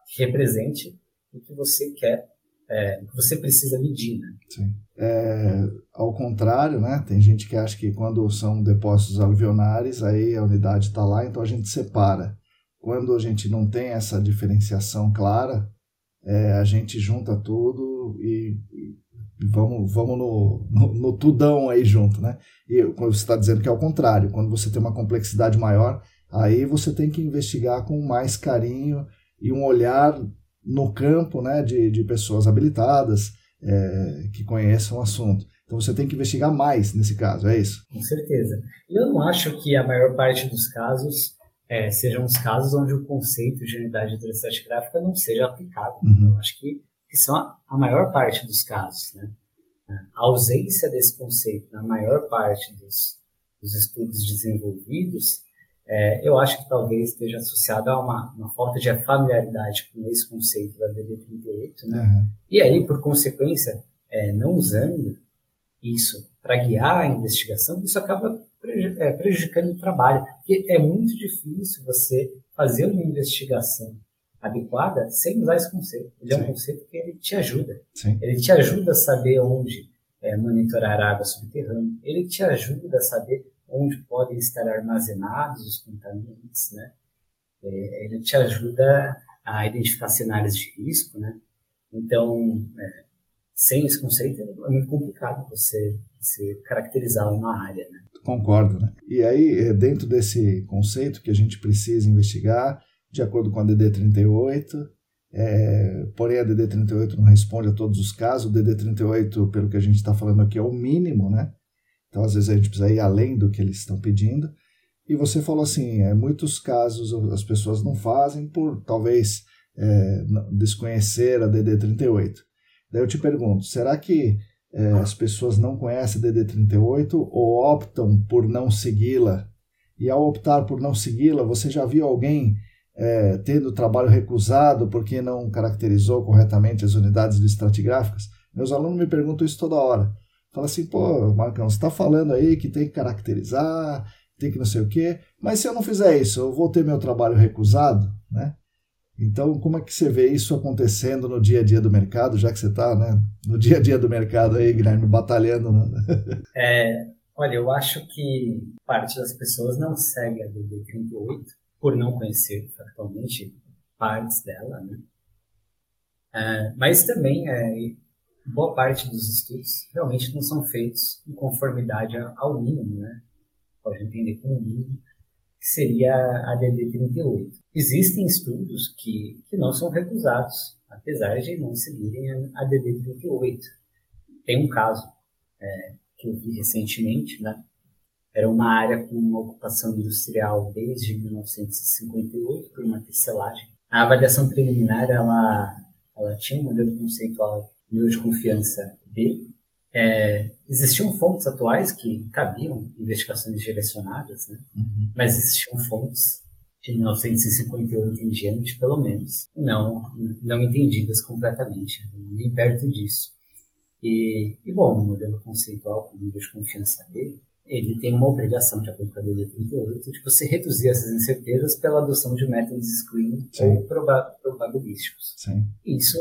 que represente o que você quer é, que você precisa medir. Né? Sim. É, ao contrário, né? tem gente que acha que quando são depósitos aluvionares, aí a unidade está lá, então a gente separa. Quando a gente não tem essa diferenciação clara, é, a gente junta tudo e, e vamos, vamos no, no, no, tudão aí junto. Né? E você está dizendo que é o contrário, quando você tem uma complexidade maior, aí você tem que investigar com mais carinho e um olhar no campo né, de, de pessoas habilitadas é, que conheçam o assunto. Então você tem que investigar mais nesse caso, é isso? Com certeza. Eu não acho que a maior parte dos casos é, sejam os casos onde o conceito de unidade de estratigráfica não seja aplicado. Uhum. Eu acho que, que são a, a, maior parte dos casos. Né? A ausência desse conceito na maior parte dos, dos estudos desenvolvidos é, eu acho que talvez esteja associado a uma, uma, falta de familiaridade com esse conceito da DD38, né? Uhum. E aí, por consequência, é, não usando isso para guiar a investigação, isso acaba é, prejudicando o trabalho. Porque é muito difícil você fazer uma investigação adequada sem usar esse conceito. Ele Sim. é um conceito que ele te ajuda. Sim. Ele te ajuda a saber onde é, monitorar a água subterrânea. Ele te ajuda a saber onde podem estar armazenados os contaminantes, né? É, ele te ajuda a identificar cenários de risco, né? Então, é, sem esse conceito é muito complicado você, você caracterizar uma área, né? Concordo, né? E aí, é, dentro desse conceito que a gente precisa investigar, de acordo com a DD38, é, porém a DD38 não responde a todos os casos, o DD38, pelo que a gente está falando aqui, é o mínimo, né? Então, às vezes, a gente precisa ir além do que eles estão pedindo. E você falou assim, é, muitos casos as pessoas não fazem por talvez é, desconhecer a DD38. Daí eu te pergunto, será que é, as pessoas não conhecem a DD38 ou optam por não segui-la? E ao optar por não segui-la, você já viu alguém é, tendo trabalho recusado porque não caracterizou corretamente as unidades de estratigráficas? Meus alunos me perguntam isso toda hora. Fala assim, pô, Marcão, você está falando aí que tem que caracterizar, tem que não sei o quê, mas se eu não fizer isso, eu vou ter meu trabalho recusado, né? Então, como é que você vê isso acontecendo no dia a dia do mercado, já que você está né, no dia a dia do mercado aí, Guilherme, batalhando? Né? É, olha, eu acho que parte das pessoas não segue a DD38 por não conhecer factualmente partes dela, né? É, mas também é, boa parte dos estudos realmente não são feitos em conformidade ao mínimo, né? Pode entender como mínimo, que seria a DD38. Existem estudos que, que não são recusados, apesar de não seguirem a DD38. Tem um caso é, que eu vi recentemente, né? Era uma área com uma ocupação industrial desde 1958 por uma tecelagem. A avaliação preliminar ela, ela tinha um modelo conceitual de confiança B. É, existiam fontes atuais que cabiam investigações direcionadas, né? Uhum. mas existiam fontes de 1958 em diante, pelo menos, não, não entendidas completamente, nem perto disso. E, e bom, o modelo conceitual com nível de confiança B ele tem uma obrigação, de acordo com a DD 38, de você reduzir essas incertezas pela adoção de métodos de screening Sim. ou probabilísticos. Sim. Isso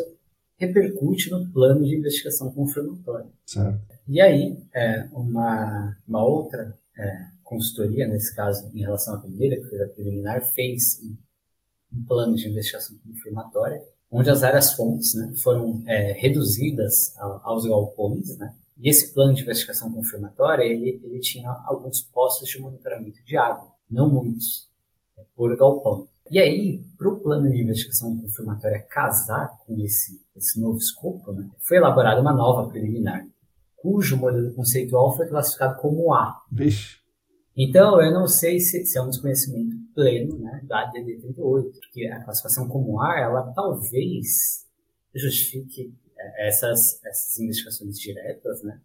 repercute no plano de investigação confirmatória. Certo. E aí, é, uma, uma outra é, consultoria, nesse caso, em relação à primeira, que foi a preliminar, fez um, plano de investigação confirmatória, onde as áreas fontes né, foram é, reduzidas aos galpões, né, e esse plano de investigação confirmatória, ele, ele tinha alguns postos de monitoramento de água, não muitos, é, por galpão. E aí, para o plano de investigação confirmatória casar com esse, esse novo escopo, né, foi elaborada uma nova preliminar, cujo modelo conceitual foi classificado como A. Vixe. Então, eu não sei se, se é um desconhecimento pleno né, da DD38, porque a classificação como A, ela talvez justifique é, essas, essas investigações diretas, né?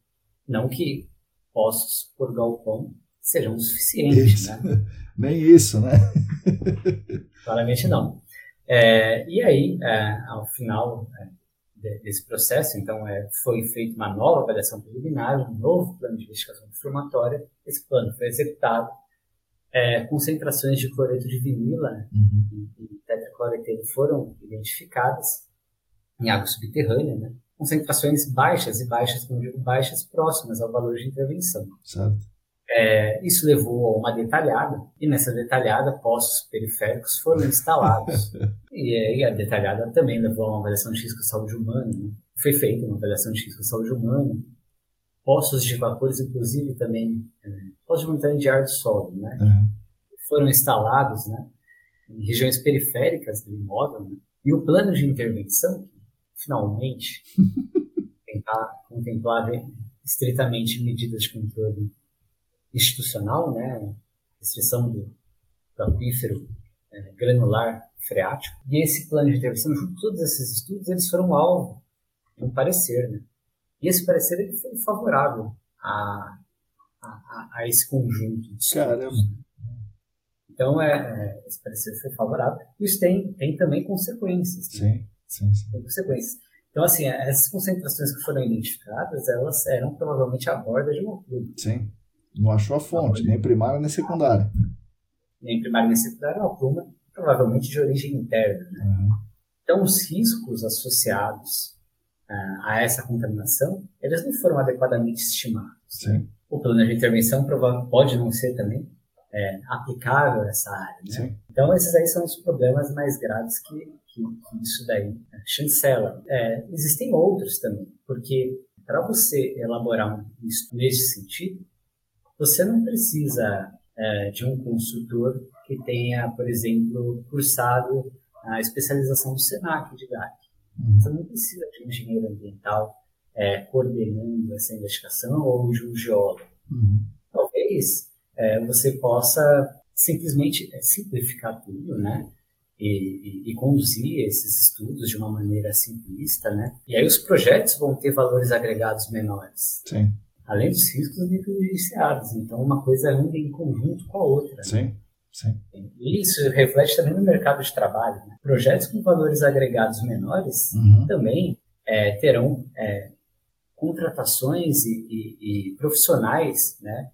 Não que postos por galpão sejam suficientes, isso. né? Nem isso, né? Claramente não. É, e aí, é, ao final é, desse processo, então, é, foi feita uma nova avaliação preliminar, um novo plano de investigação confirmatória. Esse plano foi executado. É, concentrações de cloreto de vinila uhum. e, e foram identificadas em água subterrânea, né? concentrações baixas, e baixas, quando digo baixas, próximas ao valor de intervenção. Certo. É, isso levou a uma detalhada, e nessa detalhada, postos periféricos foram instalados. e aí a detalhada também levou a uma avaliação de risco à saúde humana. Né? Foi feita uma avaliação de risco à saúde humana. Postos de vapores, inclusive, também, é, postos de monitoramento de ar do solo, né? Uhum. foram instalados né, em regiões periféricas do imóvel. Né? E o plano de intervenção, finalmente, tentar contemplar estritamente medidas de controle institucional, né, restrição do, do aquífero é, granular freático. E esse plano de intervenção, junto com todos esses estudos, eles foram alvo de um parecer. Né? E esse parecer ele foi favorável a, a, a esse conjunto de estudos. Caramba! Então, é, é, esse parecer foi favorável. Isso tem, tem também consequências. Né? Sim. Sim, sim. Tem consequências. Então, assim, essas concentrações que foram identificadas, elas eram provavelmente a borda de uma pluma. Sim. Não achou a fonte, nem primária nem secundária. Nem primária nem secundária, é uma pluma provavelmente de origem interna. Né? Uhum. Então, os riscos associados uh, a essa contaminação, eles não foram adequadamente estimados. Sim. O plano de intervenção pode não ser também é, aplicável a essa área. Né? Então, esses aí são os problemas mais graves que, que, que isso daí né, chancela. É, existem outros também, porque para você elaborar um estudo nesse sentido, você não precisa é, de um consultor que tenha, por exemplo, cursado a especialização do SENAC de GAC. Uhum. Você não precisa de um engenheiro ambiental é, coordenando essa investigação ou de um geólogo. Uhum. Talvez é, você possa simplesmente é, simplificar tudo, né? E, e, e, conduzir esses estudos de uma maneira simplista, né? E aí os projetos vão ter valores agregados menores. Sim. Além dos riscos negligenciados. Então, uma coisa anda em conjunto com a outra. Sim. Né? Sim. E isso reflete também no mercado de trabalho. Né? Projetos com valores agregados menores uhum. também é, terão é, contratações e, e, e, profissionais né,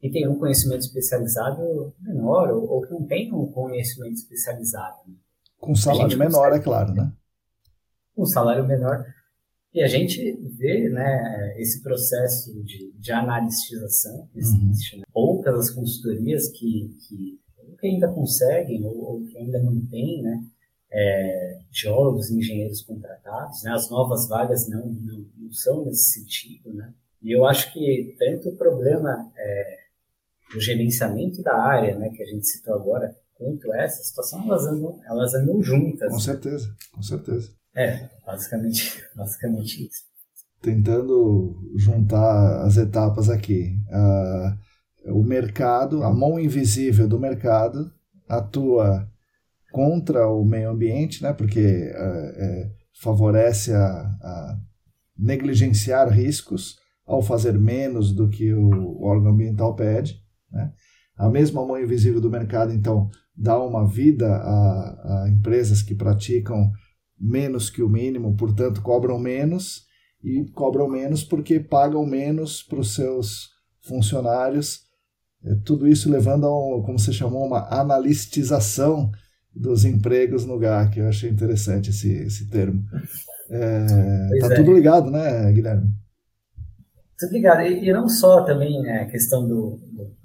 que tenham um conhecimento especializado menor ou, ou que não tenham um conhecimento especializado. Né? Com salário menor, consegue, é claro, né? Com salário menor. E a gente vê né, esse processo de, de analitização que existe. Uhum. Né? Poucas as consultorias que, que, que ainda conseguem ou, ou, que ainda mantêm né, é, geólogos e engenheiros contratados. Né? As novas vagas não, não, não, são nesse sentido. Né? E eu acho que tanto o problema é, do gerenciamento da área, né, que a gente citou agora, quanto essa situação, elas andam, elas andam juntas. Com certeza, com certeza. É, basicamente, basicamente isso. Tentando juntar as etapas aqui. Uh, o mercado, a mão invisível do mercado atua contra o meio ambiente, né, porque uh, favorece a, a negligenciar riscos ao fazer menos do que o órgão ambiental pede. Né? A mesma mão invisível do mercado, então, dá uma vida a, a empresas que praticam menos que o mínimo, portanto, cobram menos e cobram menos porque pagam menos para os seus funcionários. É, tudo isso levando a, como você chamou, uma analistização dos empregos no GAC. Eu achei interessante esse, esse termo. É, tá é. tudo ligado, né, Guilherme? Tudo ligado. E, e não só também né, a questão do, do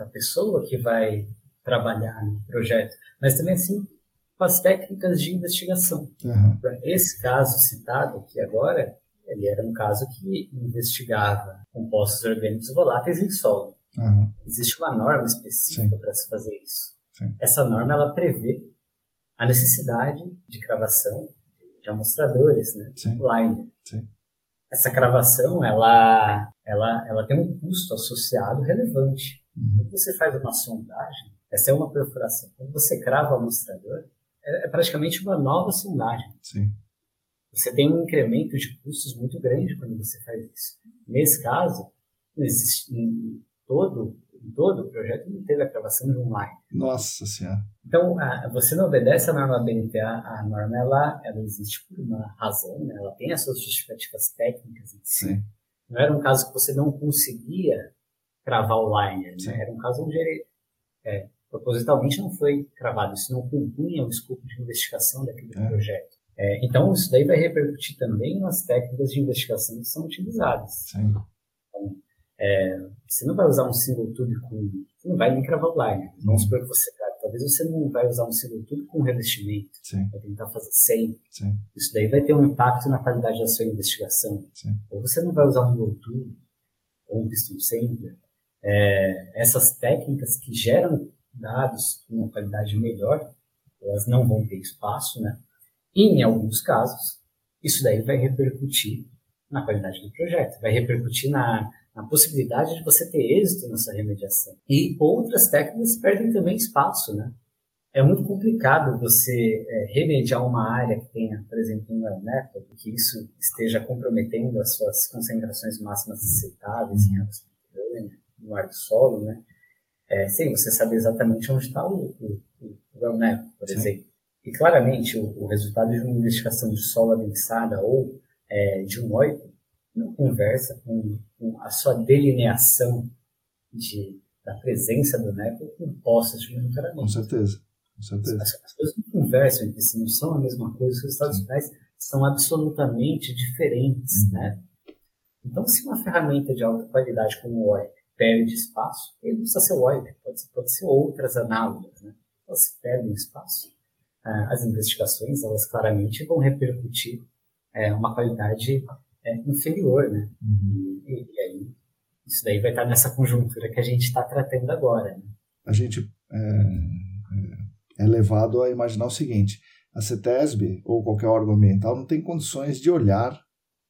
da pessoa que vai trabalhar no projeto, mas também assim com as técnicas de investigação. Uhum. Esse caso citado aqui agora, ele era um caso que investigava compostos orgânicos voláteis em solo. Uhum. Existe uma norma específica para se fazer isso. Sim. Essa norma ela prevê a necessidade de cravação de amostradores, né? Sim. Liner. Sim. Essa cravação ela, ela, ela tem um custo associado relevante. Uhum. Quando você faz uma sondagem, essa é uma perfuração. Quando você crava o amostrador, é, é praticamente uma nova sondagem. Sim. Você tem um incremento de custos muito grande quando você faz isso. Nesse caso, existe, em, todo, em todo o projeto não teve a cravação de um line. Nossa Senhora. Então, a, você não obedece a norma BNT. A, norma ela, ela existe por uma razão, né? ela tem as suas justificativas técnicas em si. Sim. Não era um caso que você não conseguia cravar o liner. Né? Era um caso onde ele é, propositalmente não foi cravado, isso não compunha o escopo de investigação daquele é. projeto. É, então, isso daí vai repercutir também nas técnicas de investigação que são utilizadas. Sim. Então, é, você não vai usar um single tube com. Você não vai nem cravar o liner. Vamos supor que você crave. Talvez você não vai usar um single tube com revestimento. Sim. Vai tentar fazer sem. Sim. Isso daí vai ter um impacto na qualidade da sua investigação. Sim. Ou você não vai usar um low tube ou um piston sampler é, essas técnicas que geram dados com uma qualidade melhor, elas não vão ter espaço, né? E, em alguns casos, isso daí vai repercutir na qualidade do projeto, vai repercutir na, na possibilidade de você ter êxito nessa remediação. E outras técnicas perdem também espaço, né? É muito complicado você é, remediar uma área que tenha, por exemplo, um method, que isso esteja comprometendo as suas concentrações máximas aceitáveis em água subterrânea, no ar do solo, né? É, sem você saber exatamente onde está o, o, o well por Sim. exemplo. E claramente o, o, resultado de uma investigação de solo adensada ou é, de um OIP não conversa com, com, a sua delineação de, da presença do NECO com postos de monitoramento. Com certeza. Com certeza. As, as, coisas não conversam entre si, não são a mesma coisa. Os resultados Sim. finais são absolutamente diferentes. Uhum. Né? Então, se uma ferramenta de alta qualidade como o OIP perde espaço, ele não precisa ser o OIP, pode ser, pode ser outras análogas. Né? Elas perdem espaço. Ah, as investigações, elas claramente vão repercutir é, uma qualidade é, inferior, né? Uhum. E, e, aí, isso daí vai estar nessa conjuntura que a gente está tratando agora. Né? A gente é, é, é levado a imaginar o seguinte, a CETESB ou qualquer órgão ambiental não tem condições de olhar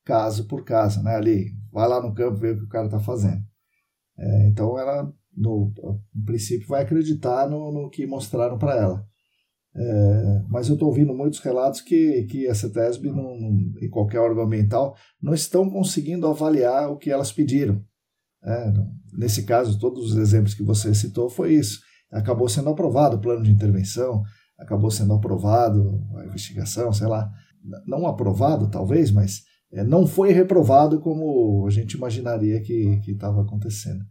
caso por caso, né? Ali, vai lá no campo ver o que o cara está fazendo. É, então ela, no, no, princípio, vai acreditar no, no que mostraram para ela. É, mas eu estou ouvindo muitos relatos que, que a CETESB não, e qualquer órgão ambiental não estão conseguindo avaliar o que elas pediram. É, nesse caso, todos os exemplos que você citou foi isso. Acabou sendo aprovado o plano de intervenção, acabou sendo aprovado a investigação, sei lá. Não aprovado, talvez, mas é, não foi reprovado como a gente imaginaria que estava acontecendo.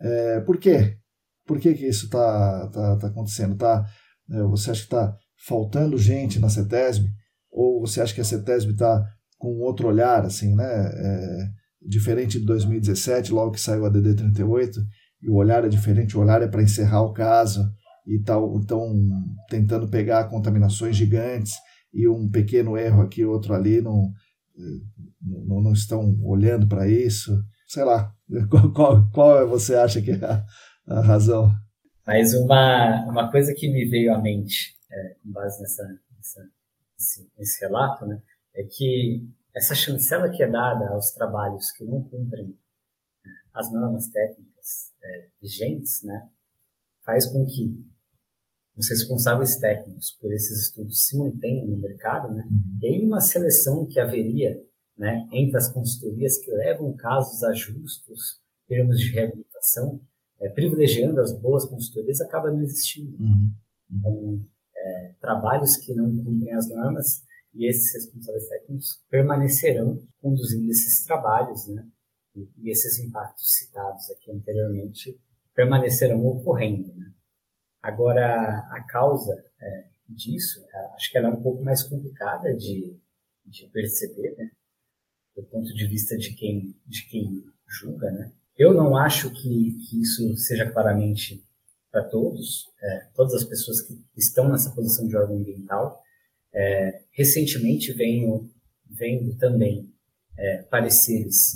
É, por quê? Por que, que isso está tá, tá acontecendo? Tá, é, você acha que está faltando gente na CETESB? Ou você acha que a CETESB está com outro olhar, assim, né? É, diferente de 2017, logo que saiu a DD38, e o olhar é diferente, o olhar é para encerrar o caso, e estão tentando pegar contaminações gigantes, e um pequeno erro aqui, outro ali, não, não, não estão olhando para isso? Sei lá, qual, qual, qual você acha que é a, a razão? Mas uma, uma coisa que me veio à mente, é, com base nessa, nessa nesse, relato, né, é que essa chancela que é dada aos trabalhos que não cumprem né, as normas técnicas é, vigentes, né, faz com que os responsáveis técnicos por esses estudos se mantenham no mercado, né, uhum. e aí uma seleção que haveria né, entre as consultorias que levam casos a justos termos de reabilitação, é, privilegiando as boas consultorias, acaba não existindo. Uhum. Então, é, trabalhos que não cumprem as normas e esses responsáveis técnicos permanecerão conduzindo esses trabalhos, né? E, e esses impactos citados aqui anteriormente permanecerão ocorrendo, né? Agora, a causa é, disso, é, acho que ela é um pouco mais complicada de, de perceber, né? Do ponto de vista de quem, de quem julga, né? Eu não acho que, que isso seja claramente para todos, é, todas as pessoas que estão nessa posição de órgão ambiental. É, recentemente venho vendo também é, pareceres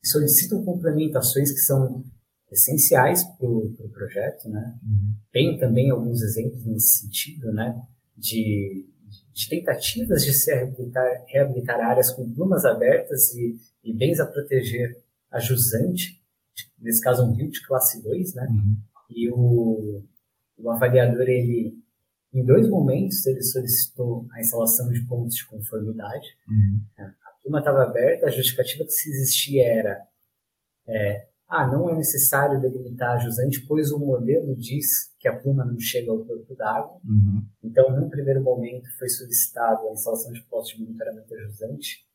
que solicitam complementações que são essenciais para o pro projeto, né? Uhum. Tenho também alguns exemplos nesse sentido, né? De, de tentativas de se reabilitar, reabilitar áreas com plumas abertas e, e bens a proteger a jusante, nesse caso um rio de classe 2, né? Uhum. E o, o avaliador, ele, em dois momentos, ele solicitou a instalação de pontos de conformidade. Uhum. A pluma estava aberta, a justificativa que se existia era é, ah, não é necessário delimitar a jusante, pois o modelo diz que a pluma não chega ao corpo d'água. Uhum. Então, num primeiro momento, foi solicitado a instalação de postos de monitoramento a jusante.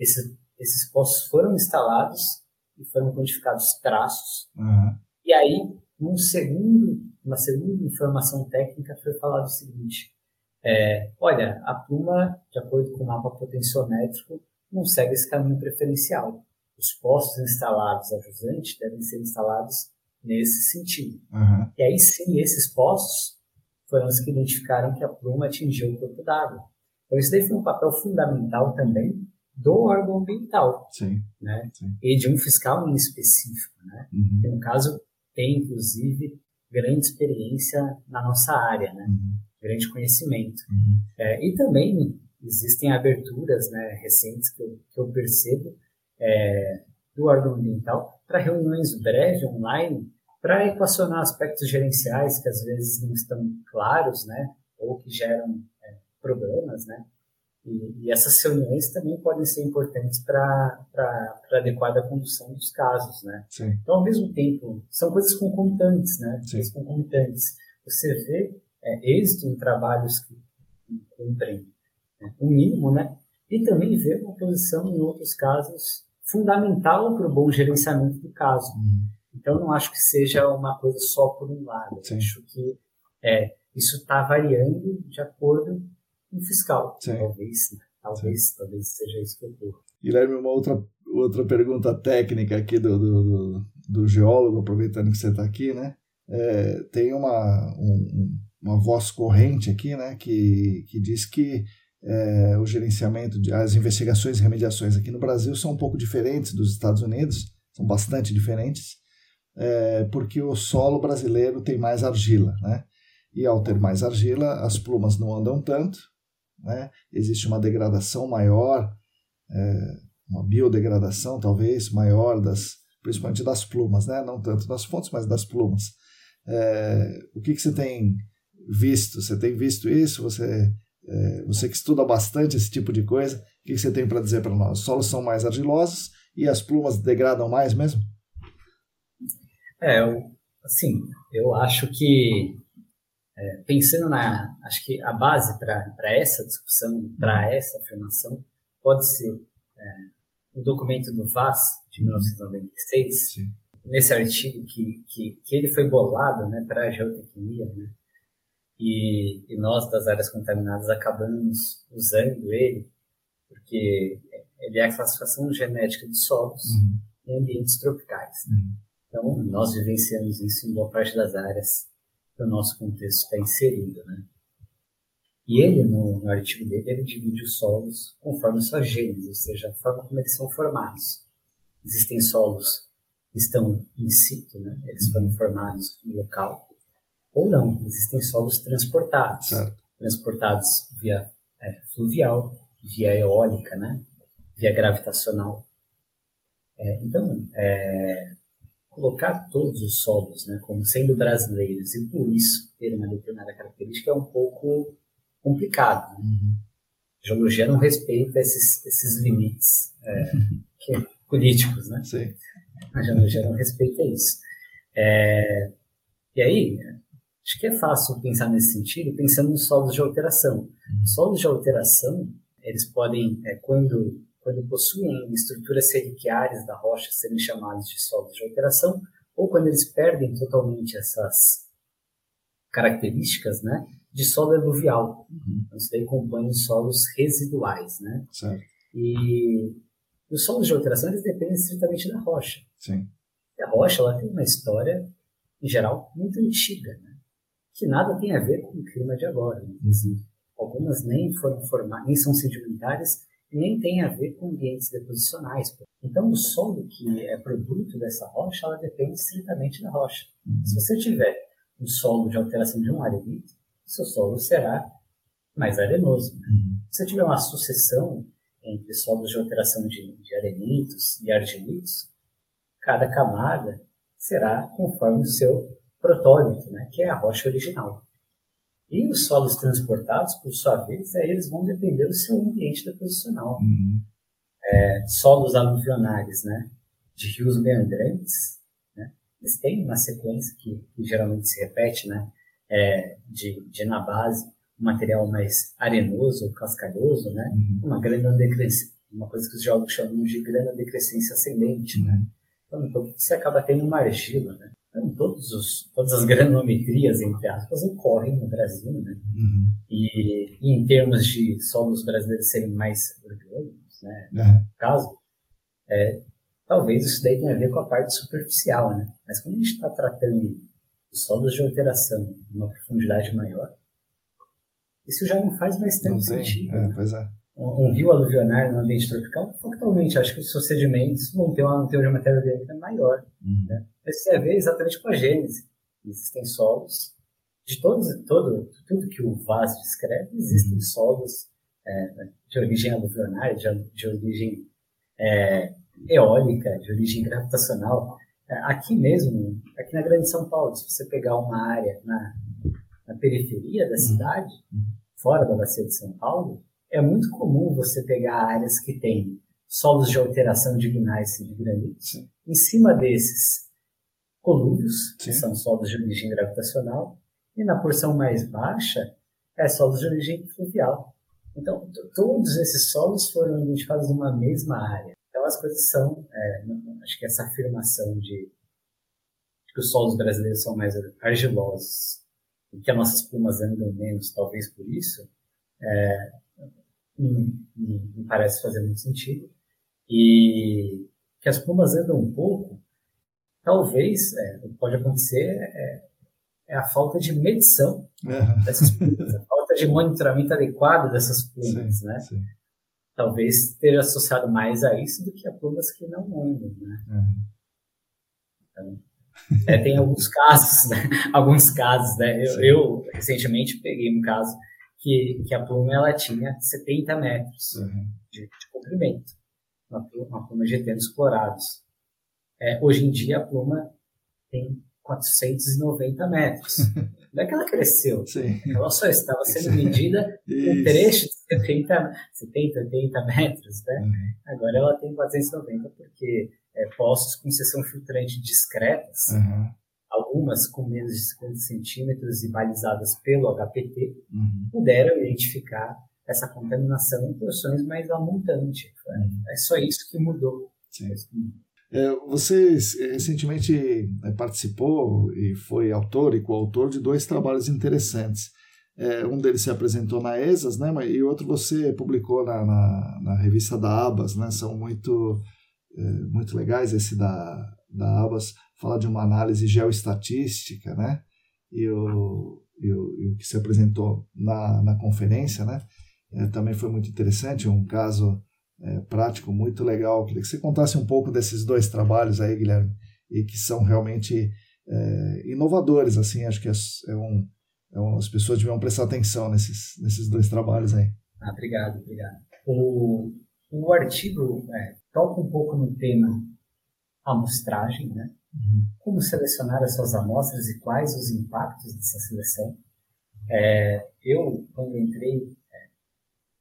Esse, esses postos foram instalados e foram codificados traços. Uhum. E aí, num segundo, uma segunda informação técnica, foi falado o seguinte: é, olha, a pluma, de acordo com o mapa potenciométrico, não segue esse caminho preferencial. Os postos instalados a jusante devem ser instalados nesse sentido. Uhum. E aí sim, esses postos foram os que identificaram que a pluma atingiu o corpo d'água. Então, isso daí foi um papel fundamental também do órgão ambiental, sim, né? Sim. E de um fiscal em específico, né? Uhum. Que, no caso, tem, inclusive, grande experiência na nossa área, né? Uhum. Grande conhecimento. Uhum. É, e também existem aberturas né, recentes que eu, que eu percebo é, do órgão ambiental para reuniões breves online para equacionar aspectos gerenciais que às vezes não estão claros, né? Ou que geram é, problemas, né? E, e, essas reuniões também podem ser importantes para a adequada condução dos casos, né? Sim. Então, ao mesmo tempo, são coisas concomitantes, né? Sim. Coisas concomitantes. Você vê é, êxito em trabalhos que cumprem né, o mínimo, né? E também ver uma posição, em outros casos, fundamental para o bom gerenciamento do caso. Uhum. Então, não acho que seja uma coisa só por um lado. Acho que é, isso está variando de acordo com o fiscal. Sim. Talvez, né? talvez, Sim. talvez seja isso que ocorra. Guilherme, uma outra, outra pergunta técnica aqui do, do, do, do geólogo, aproveitando que você está aqui, né? É, tem uma, um, uma voz corrente aqui, né, que, que diz que é, o gerenciamento, de, as investigações e remediações aqui no Brasil são um pouco diferentes dos Estados Unidos, são bastante diferentes, é, porque o solo brasileiro tem mais argila, né? E ao ter mais argila, as plumas não andam tanto, né? Existe uma degradação maior, é, uma biodegradação talvez maior das, principalmente das plumas, né? Não tanto das fontes, mas das plumas. É, o que, que você tem visto? Você tem visto isso? Você, é, você que estuda bastante esse tipo de coisa, o que, que você tem para dizer para nós? Os solos são mais argilosos e as plumas degradam mais mesmo? É, eu, assim, eu acho que é, pensando na, acho que a base para essa discussão, para uhum. essa afirmação, pode ser é, o documento do VAS de 1996, Sim. nesse artigo que, que, que ele foi bolado né, para a geotecnia, né, e, e, nós das áreas contaminadas acabamos usando ele, porque ele é a classificação genética de solos uhum. em ambientes tropicais. Uhum. Então, nós vivenciamos isso em boa parte das áreas que o nosso contexto está inserido, né? E ele, no, no, artigo dele, ele divide os solos conforme sua gênese, ou seja, a forma como eles são formados. Existem solos que estão in situ, né? eles foram formados no local, ou não, existem solos transportados, certo. transportados via é, fluvial, via eólica, né? via gravitacional. É, então, é, colocar todos os solos né, como sendo brasileiros e por isso ter uma determinada característica é um pouco complicado. Né? Uhum. A geologia não respeita esses, esses limites é, que, políticos, né? Sim. A geologia não respeita isso. É, e aí, acho que é fácil pensar nesse sentido, pensando nos solos de alteração. Uhum. Solos de alteração, eles podem, é, quando quando possuem estruturas reliquiares da rocha, serem chamados de solos de alteração, ou quando eles perdem totalmente essas características, né, de solo eluvial. Uhum. Então, isso daí compõe os solos residuais, né? Certo. E os solos de alteração, eles dependem estritamente da rocha. Sim. E a rocha, ela tem uma história, em geral, muito antiga, né? Que nada tem a ver com o clima de agora. Inclusive, uhum. algumas nem foram formadas, nem são sedimentares, nem tem a ver com ambientes deposicionais. Então, o solo que é produto dessa rocha, ela depende estritamente da rocha. Uhum. Se você tiver um solo de alteração de um arenito, seu solo será mais arenoso. Uhum. Se você tiver uma sucessão entre solos de alteração de, de arenitos e argilitos, cada camada será conforme o seu protólito, né, que é a rocha original. E os solos transportados, por sua vez, aí eles vão depender do seu ambiente deposicional. Uhum. É, solos aluvionais, né, de rios meandrantes, né, eles têm uma sequência que, que geralmente se repete, né, é, de, de na base um material mais arenoso cascalhoso, né, uhum. uma grande decrescência, uma coisa que os geólogos chamam de grande decrescência ascendente, né. uhum. né. Então, você acaba tendo uma argila, né. Então, todos os, todas as granometrias, entre aspas, ocorrem no Brasil, né? Uhum. E, e, em termos de solos brasileiros serem mais orgânicos, né? Uhum. No caso, é, talvez isso daí tenha a ver com a parte superficial, né? Mas quando a gente está tratando de solos de alteração de uma profundidade maior, isso já não faz mais tanto sentido. É, né? Pois é um, um rio aluvionário no ambiente tropical, factualmente, acho que os seus sedimentos vão ter uma teoria de matéria orgânica maior. Uhum. Né? Mas tem a ver exatamente com a gênese. Existem solos, de todos, todo, tudo que o Vaz descreve, existem uhum. solos é, de origem aluvionária, de, de origem é, eólica, de origem gravitacional. É, aqui mesmo, aqui na Grande São Paulo, se você pegar uma área na, na periferia da uhum. cidade, uhum. fora da bacia de São Paulo, é muito comum você pegar áreas que têm solos de alteração de gneiss e de granito. Sim. Em cima desses colúvios, que são solos de origem gravitacional, E na porção mais baixa, é solos de origem fluvial. Então, todos esses solos foram identificados numa mesma área. Então, as coisas são, é, acho que essa afirmação de, de que os solos brasileiros são mais argilosos e que as nossas plumas andam menos, talvez por isso, é, me parece fazer muito sentido. E que as plumas andam um pouco, talvez, é, pode acontecer, é, é, a falta de medição é. dessas plumas, a falta de monitoramento adequado dessas plumas, sim, né? Sim. Talvez esteja associado mais a isso do que a plumas que não andam, né? Uhum. Então, é, tem alguns casos, né? alguns casos, né? Eu, eu, recentemente peguei um caso que, que a pluma ela tinha 70 metros uhum. de, de, comprimento, uma, uma pluma de tênis colorados. É, hoje em dia a pluma tem 490 metros. Não é que ela cresceu, Sim. ela só estava sendo medida um trecho de 70, 70 80 metros, né? Uhum. Agora ela tem 490 porque é, poços com seção filtrante discretas uhum algumas com menos de 50 centímetros e balizadas pelo HPT, uhum. puderam identificar essa contaminação em porções mais amontantes. Uhum. É só isso que mudou. É, você recentemente né, participou e foi autor e coautor de dois trabalhos interessantes. É, um deles se apresentou na ESAS, né, e outro você publicou na, na, na revista da Abas, né, são muito, é, muito legais. Esse da, da Abas fala de uma análise geoestatística, né? E o, e o, e o que se apresentou na, na conferência, né? É, também foi muito interessante, um caso é, prático muito legal. Queria que você contasse um pouco desses dois trabalhos aí, Guilherme, e que são realmente é, inovadores, assim, acho que é, é, é um, as pessoas deviam prestar atenção nesses, nesses dois trabalhos aí. Ah, obrigado, obrigado. O, o artigo é, toca um pouco no tema amostragem, né? Como selecionar as suas amostras e quais os impactos dessa seleção? É, eu, quando entrei é,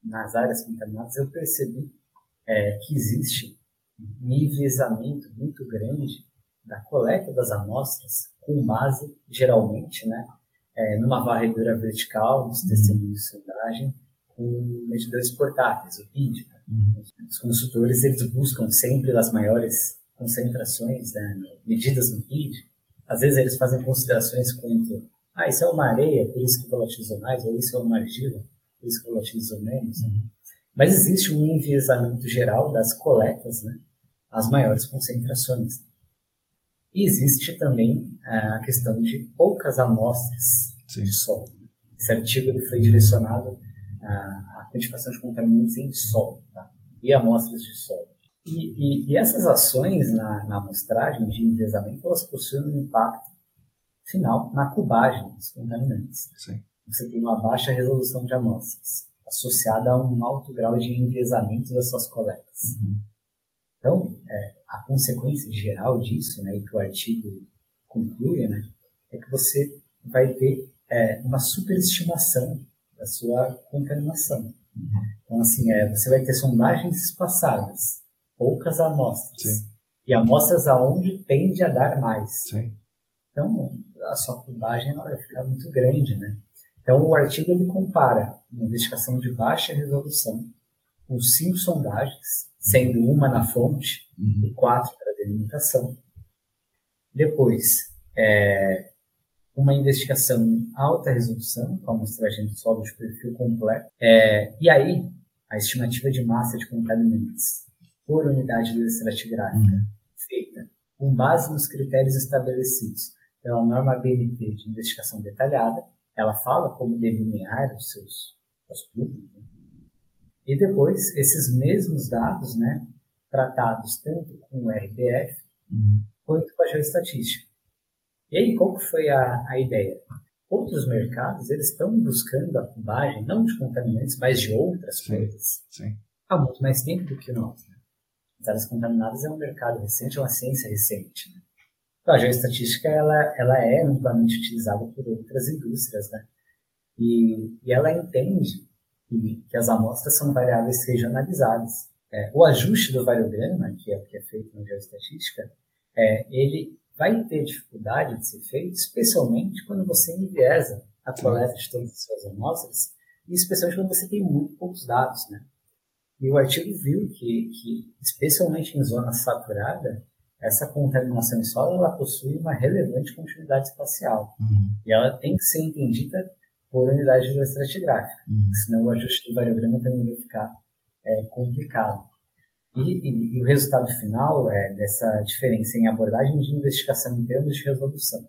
nas áreas contaminadas, eu percebi é, que existe um enviesamento muito grande da coleta das amostras com base, geralmente, né, é, numa varredura vertical dos uhum. testemunhos de sondagem com medidores portáteis, o PID. Né? Uhum. Os consultores eles buscam sempre as maiores concentrações, né, medidas no PIB, às vezes eles fazem considerações quanto, ah, isso é uma areia, por isso que volatilizou mais, ou isso é uma argila, por isso que volatilizou menos. Uhum. Mas existe um enviesamento geral das coletas, né, as maiores concentrações. E existe também a questão de poucas amostras Sim. de solo. Esse artigo ele foi direcionado à quantificação de contaminantes em solo tá? e amostras de solo. E, e, e, essas ações na, na amostragem de enviesamento, elas possuem um impacto final na cubagem dos contaminantes. Sim. Você tem uma baixa resolução de amostras, associada a um alto grau de enviesamento das suas coletas. Uhum. Então, é, a consequência geral disso, né, e que o artigo conclui, né, é que você vai ter é, uma superestimação da sua contaminação. Uhum. Então, assim, é, você vai ter sondagens espaçadas poucas amostras. Sim. E amostras aonde tende a dar mais. Sim. Então, a sua cubagem vai ficar muito grande, né? Então, o artigo ele compara uma investigação de baixa resolução com cinco sondagens, sendo uma na fonte uhum. e quatro para delimitação. Depois, é, uma investigação em alta resolução, com amostragem de solo de perfil completo. É, e aí, a estimativa de massa de contaminantes por unidade de estratigráfica uhum. feita com base nos critérios estabelecidos pela norma BNT de investigação detalhada. Ela fala como delinear os seus os públicos. Né? E depois, esses mesmos dados, né, tratados tanto com o RDF uhum. quanto com a geoestatística. E aí, qual que foi a, a ideia? Outros mercados, eles estão buscando a cubagem, não de contaminantes, mas de outras sim, coisas. Sim. Há muito mais tempo do que nós. As áreas contaminadas é um mercado recente, é uma ciência recente. Né? Então, a geoestatística ela, ela é amplamente utilizada por outras indústrias, né? E, e ela entende que, que, as amostras são variáveis regionalizadas. É, o ajuste do variograma, que é que é feito na geoestatística, é, ele vai ter dificuldade de ser feito, especialmente quando você enviesa a coleta de todas as suas amostras, e especialmente quando você tem muito poucos dados, né? E o artigo viu que, que especialmente em zona saturada, essa contaminação em solo ela possui uma relevante continuidade espacial. Uhum. E ela tem que ser entendida por unidade geoestratigráfica, uhum. senão o ajuste do variograma também vai ficar é, complicado. E, e, e, o resultado final é dessa diferença em abordagem de investigação em termos de resolução.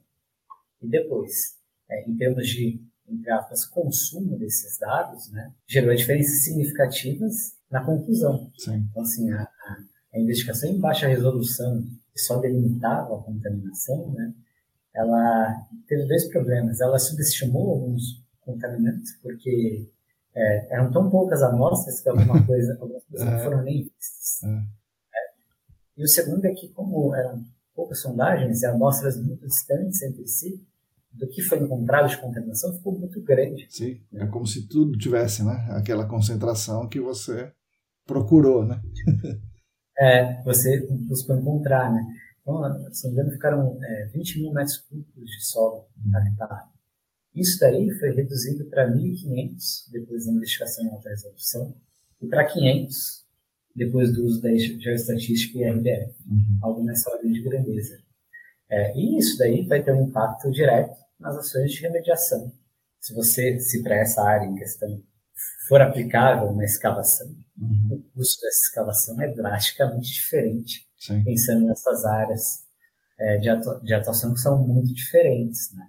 E depois, é, em termos de, entre aspas, consumo desses dados, né, gerou diferenças significativas na conclusão. Sim. Então, assim, a, a, investigação em baixa resolução, que só delimitava a contaminação, né, ela teve dois problemas. Ela subestimou alguns contaminantes, porque é, eram tão poucas amostras que alguma coisa, algumas coisas não é. foram nem vistas. É. E o segundo é que, como eram poucas sondagens e amostras muito distantes entre si, do que foi encontrado de contaminação ficou muito grande. Sim, é como se tudo tivesse, né? Aquela concentração que você procurou, né? é, você buscou encontrar, né? Então, se não me engano, ficaram é, 20 mil metros cúbicos de solo impactado. Isso daí foi reduzido para 1.500 depois da investigação em alta resolução e para 500 depois do uso da geoestatística e RDF, uhum. algo nessa ordem de grandeza. É, e isso daí vai ter um impacto direto nas ações de remediação. Se você, se para essa área em questão for aplicável uma escavação, uhum. o custo dessa escavação é drasticamente diferente, Sim. pensando nessas áreas é, de, de atuação que são muito diferentes, né?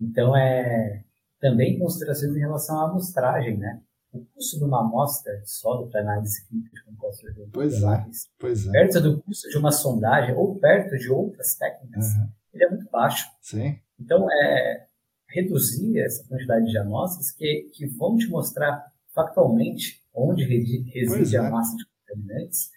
Então, é também considerações em relação à amostragem, né? O custo de uma amostra de solo para análise clínica de compostos pois é, pois é. perto do custo de uma sondagem ou perto de outras técnicas, uhum. ele é muito baixo. Sim. Então, é reduzir essa quantidade de amostras que, que vão te mostrar factualmente onde reside é. a massa de contaminantes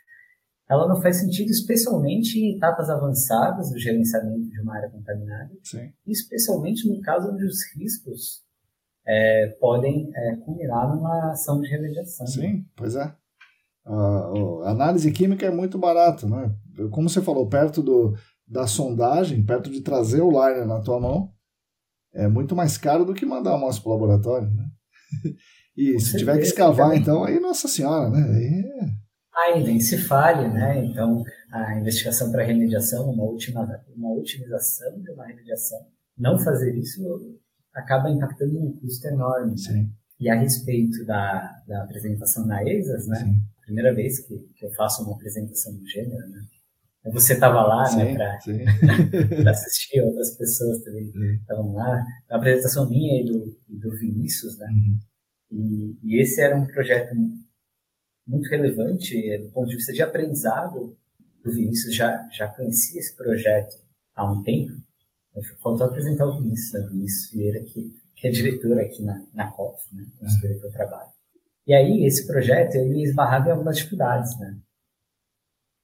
ela não faz sentido, especialmente em etapas avançadas do gerenciamento de uma área contaminada, Sim. especialmente no caso onde os riscos é, podem é, culminar numa ação de remediação. Sim, pois é. A, a análise química é muito barata, né? Como você falou, perto do, da sondagem, perto de trazer o liner na tua mão, é muito mais caro do que mandar a amostra para o laboratório, né? E Com se certeza, tiver que escavar, também. então, aí, nossa senhora, né? Aí é nem se fale, né? Então, a investigação para remediação, uma, uma otimização de uma remediação, não fazer isso acaba impactando um custo enorme. Né? Sim. E a respeito da, da apresentação na ESAS, né? Sim. Primeira vez que, que eu faço uma apresentação do gênero, né? Você estava lá, né, sim, né, para assistir, outras pessoas também estavam lá. A apresentação minha e do, do Vinícius, né? Uhum. E, e, esse era um projeto muito relevante é, do ponto de vista de aprendizado. O Vinícius já, já conhecia esse projeto há um tempo. Faltou apresentar o Vinícius, né? o Vinícius Vieira, que, que é diretor aqui na, na COF, né? consultoria que eu trabalho. E aí, esse projeto, ele esbarrava em algumas dificuldades, né?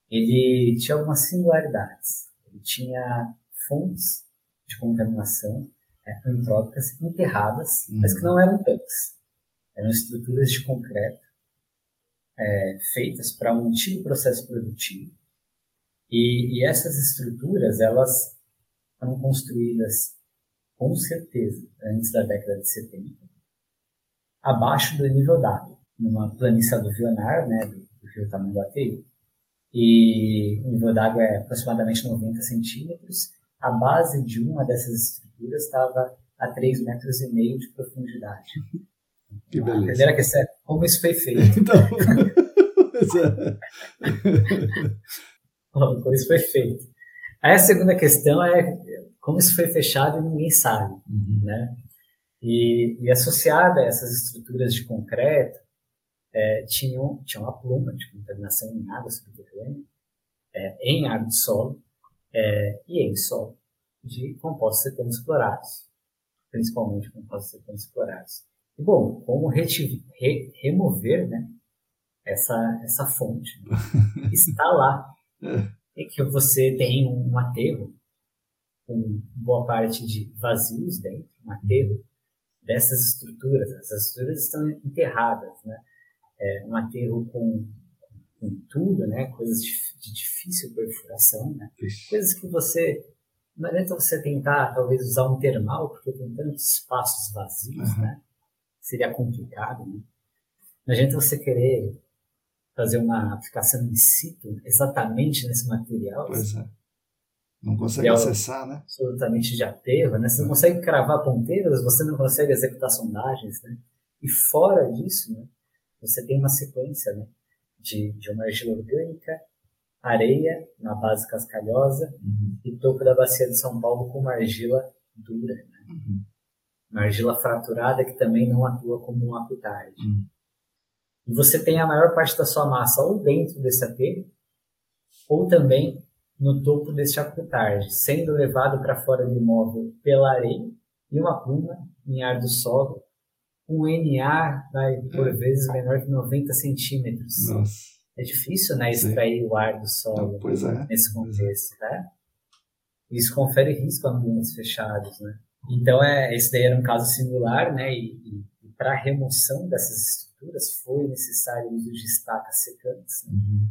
Ele tinha algumas singularidades. Ele tinha fontes de contaminação é, antrópicas enterradas, uhum. mas que não eram tanques. Eram estruturas de concreto é, feitas para um antigo processo produtivo. E, e, essas estruturas, elas foram construídas, com certeza, antes da década de 70, abaixo do nível d'água, numa planície aluvionar, né, do, do rio Tamanduateí. E o nível d'água é aproximadamente 90 centímetros. A base de uma dessas estruturas estava a 3 metros e meio de profundidade. Que beleza. A primeira questão é como isso foi feito. Então, como isso foi feito. Aí a segunda questão é como isso foi fechado e ninguém sabe, uhum. né? E, e, associada a essas estruturas de concreto, é, tinham, tinha uma pluma de contaminação em água subterrânea, é, em água de solo é, e em solo de compostos cetanos clorados, principalmente compostos cetanos clorados. E, bom, como re, remover né, essa, essa fonte? Está lá. E que você tem um aterro com boa parte de vazios dentro, um aterro dessas estruturas. Essas estruturas estão enterradas, né? É um aterro com, com tudo, né? Coisas de, de difícil perfuração, né? Coisas que você não adianta você tentar, talvez, usar um termal, porque tem tantos espaços vazios, uhum. né? Seria complicado, né? Não adianta você querer fazer uma aplicação in situ exatamente nesse material. Pois é. Não consegue acessar, né? Absolutamente de aterro, né? Você não consegue cravar ponteiras, você não consegue executar sondagens, né? E fora disso, né? Você tem uma sequência, né? De, de uma argila orgânica, areia na base cascalhosa uhum. e topo da bacia de São Paulo com uma argila dura, né? uhum. uma argila fraturada que também não atua como um apitarde. Uhum. E você tem a maior parte da sua massa ou dentro desse aterro ou também no topo desse apitarde, sendo levado para fora do imóvel pela areia e uma pluma em ar do solo, um NA vai, por é. vezes menor que 90 centímetros. Nossa é difícil, né, extrair Sim. o ar do solo é. nesse contexto, né? Isso confere risco a ambientes fechados, né? Então, é, esse daí era um caso singular, né? E, e, e para remoção dessas foi necessário o uso de estacas secantes. Né? Uhum.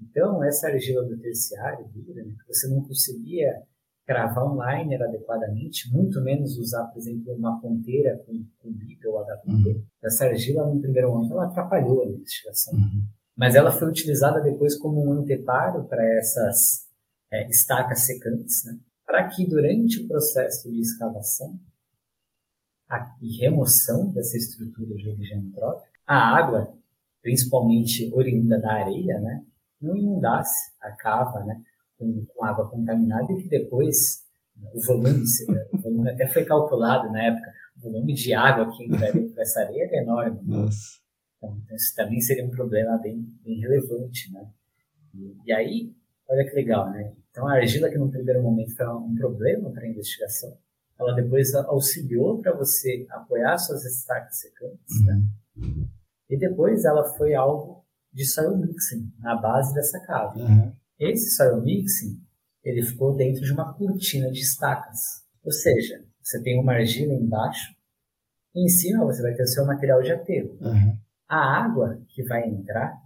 Então, essa argila do terciário, dura, né, você não conseguia cravar um liner adequadamente, muito menos usar, por exemplo, uma ponteira com, com ou HPT. Uhum. Essa argila, no primeiro momento, ela atrapalhou a investigação. Uhum mas ela foi utilizada depois como um anteparo para essas é, estacas secantes, né? para que durante o processo de escavação e remoção dessa estrutura de origem antrópica, a água, principalmente oriunda da areia, né, não inundasse a cava né, com, com água contaminada e que depois o volume, o volume até foi calculado na época, o volume de água que entraria para essa areia é enorme. Nossa. Então, isso também seria um problema bem, bem relevante, né? E, e, aí, olha que legal, né? Então, a argila, que no primeiro momento foi um problema para a investigação, ela depois auxiliou para você apoiar suas estacas secantes, né? Uhum. E depois ela foi alvo de soil mixing na base dessa cava. Uhum. Esse soil mixing, ele ficou dentro de uma cortina de estacas. Ou seja, você tem uma argila embaixo, e em cima você vai ter o seu material de aterro. Uhum. A água que vai entrar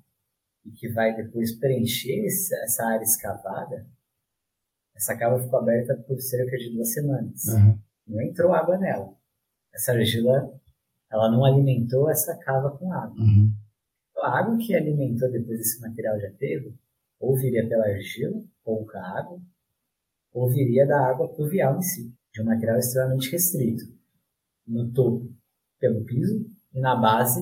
e que vai depois preencher essa área escavada, essa cava ficou aberta por cerca de duas semanas. Uhum. Não entrou água nela. Essa argila, ela não alimentou essa cava com água. Uhum. Então, a água que alimentou depois esse material de aterro, ou viria pela argila, pouca água, ou viria da água pluvial em si, de um material extremamente restrito. No topo, pelo piso, e na base,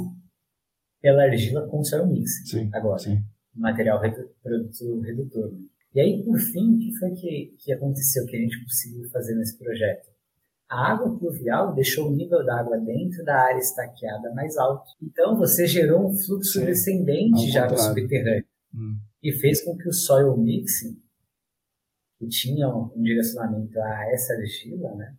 pela argila com soil mix. Sim, agora, sim. material redu produto redutor. E aí, por fim, o que foi que, que aconteceu que a gente conseguiu fazer nesse projeto? A água pluvial deixou o nível da água dentro da área estaqueada mais alto. Então, você gerou um fluxo Sim, descendente de água subterrânea. Hum. E fez com que o soil mixing, que tinha um direcionamento a essa argila, né,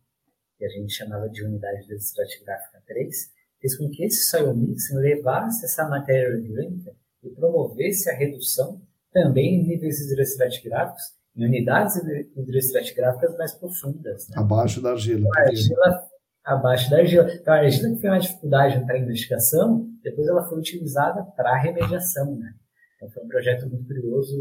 que a gente chamava de unidade de estratigráfica 3, fez com que esse soil mixing levasse essa matéria orgânica e promovesse a redução também em níveis hidroestratigráficos, em unidades hidroestratigráficas mais profundas. Né? Abaixo da argila. Então, a argila abaixo da argila. Então, a argila que foi uma dificuldade para a investigação, depois ela foi utilizada para a remediação. Né? Então, foi um projeto muito curioso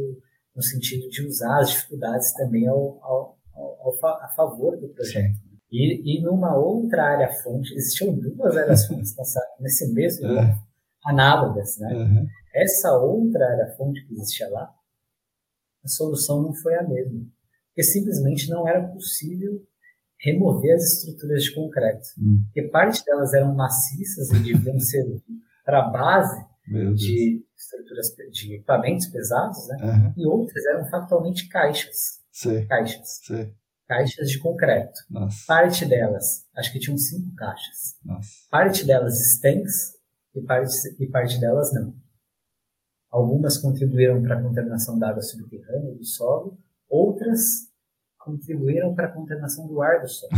no sentido de usar as dificuldades também ao, ao, ao, a favor do projeto. E, e numa outra área fonte, existiam duas áreas fontes nesse mesmo é. Análogas, né? Uhum. Essa outra área fonte que existia lá, a solução não foi a mesma. Porque simplesmente não era possível remover as estruturas de concreto. Uhum. Porque parte delas eram maciças e deviam ser para a base de estruturas de equipamentos pesados, né? Uhum. E outras eram factualmente caixas. Sim. Caixas. Sim caixas de concreto. Nossa. Parte delas, acho que tinham cinco caixas. Nossa. Parte delas estanques e parte, e parte delas não. Algumas contribuíram para a contaminação da água subterrânea do solo, outras contribuíram para a contaminação do ar do solo.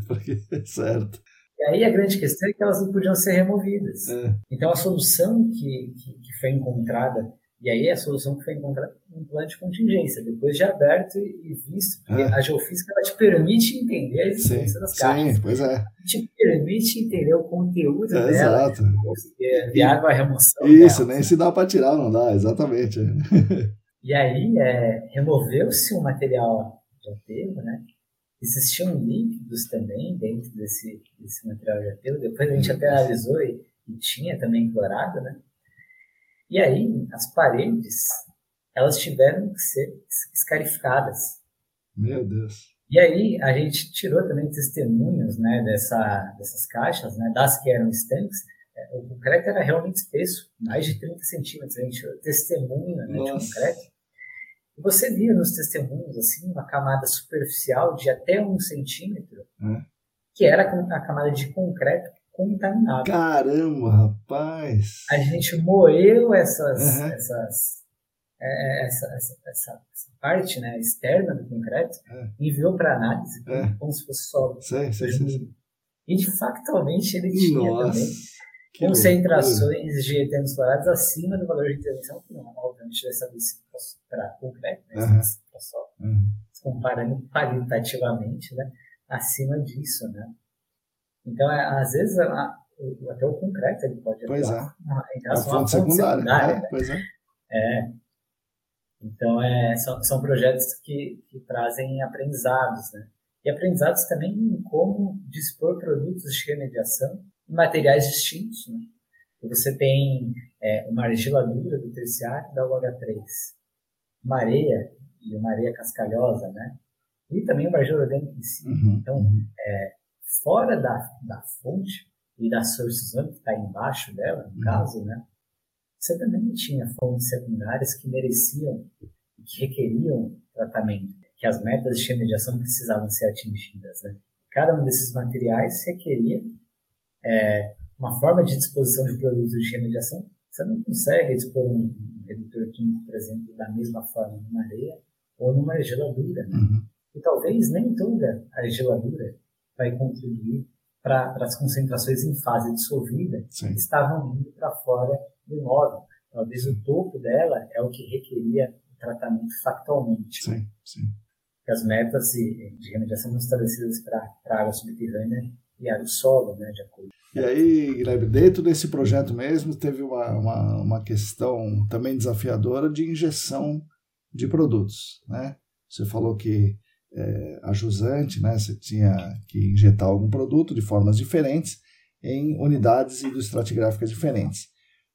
certo. E aí a grande questão é que elas não podiam ser removidas. É. Então a solução que, que, que foi encontrada e aí a solução que foi encontrada um plano de contingência, depois de aberto e visto, porque é. a geofísica ela te permite entender a existência sim, das caixas. Sim, pois é. Te permite entender o conteúdo é, dela, exato. é, viável a remoção. Isso, dela. nem se dá para tirar, não dá, exatamente. E aí é, removeu-se o material de aterro, né? existiam líquidos também dentro desse, desse material de aterro. Depois a gente até analisou e, e tinha também clorado, né? E aí, as paredes, elas tiveram que ser escarificadas. Meu Deus. E aí, a gente tirou também testemunhos né, dessa, dessas caixas, né, das que eram estanques. É, o concreto era realmente espesso, mais de 30 centímetros. A gente tirou testemunho né, de concreto. E você via nos testemunhos, assim, uma camada superficial de até um centímetro, hum. que era a camada de concreto contaminado. Caramba, rapaz! A gente moeu essas, uhum. essas, é, essa, essa, essa, essa, parte né, externa do concreto, é. enviou para análise, é. como se fosse solo. Sei, sei, sei, E de factualmente ele tinha Nossa, também concentrações de eternos fluorados acima do valor de intervenção, que não, obviamente, vai estabelecido para concreto, né, uhum. para solo. Comparando qualitativamente, né, acima disso, né. Então, é, às vezes, a, até o concreto ele pode pois atuar é. em relação à fonte secundária. secundária é, né? Pois é. é. Então, é, são, são projetos que, que trazem aprendizados, né? E aprendizados também em como dispor produtos de remediação em materiais distintos, né? Você tem é, uma argila dura do terciário da UH3, uma areia e uma areia cascalhosa, né? E também uma argila orgânica em si. Uhum. Então, uhum. é, fora da, da fonte e da source zone, que está embaixo dela, no uhum. caso, né? Você também tinha fontes secundárias que mereciam e que requeriam tratamento, que as metas de remediação precisavam ser atingidas, né? Cada um desses materiais requeria é, uma forma de disposição de produtos de remediação. Você não consegue dispor um redutor químico, por exemplo, da mesma forma numa areia ou numa argila dura. Né? Uhum. E talvez nem toda argila dura vai contribuir para as concentrações em fase dissolvida Sim. que estavam indo para fora do imóvel. Talvez o topo dela é o que requeria o tratamento factualmente. Sim, sim. as metas de, de remediação são estabelecidas para a água subterrânea e do solo, né, de acordo. E aí, Guilherme, dentro desse projeto mesmo, teve uma, uma, uma questão também desafiadora de injeção de produtos, né? Você falou que é, a jusante, né, você tinha que injetar algum produto de formas diferentes em unidades hidroestratigráficas diferentes.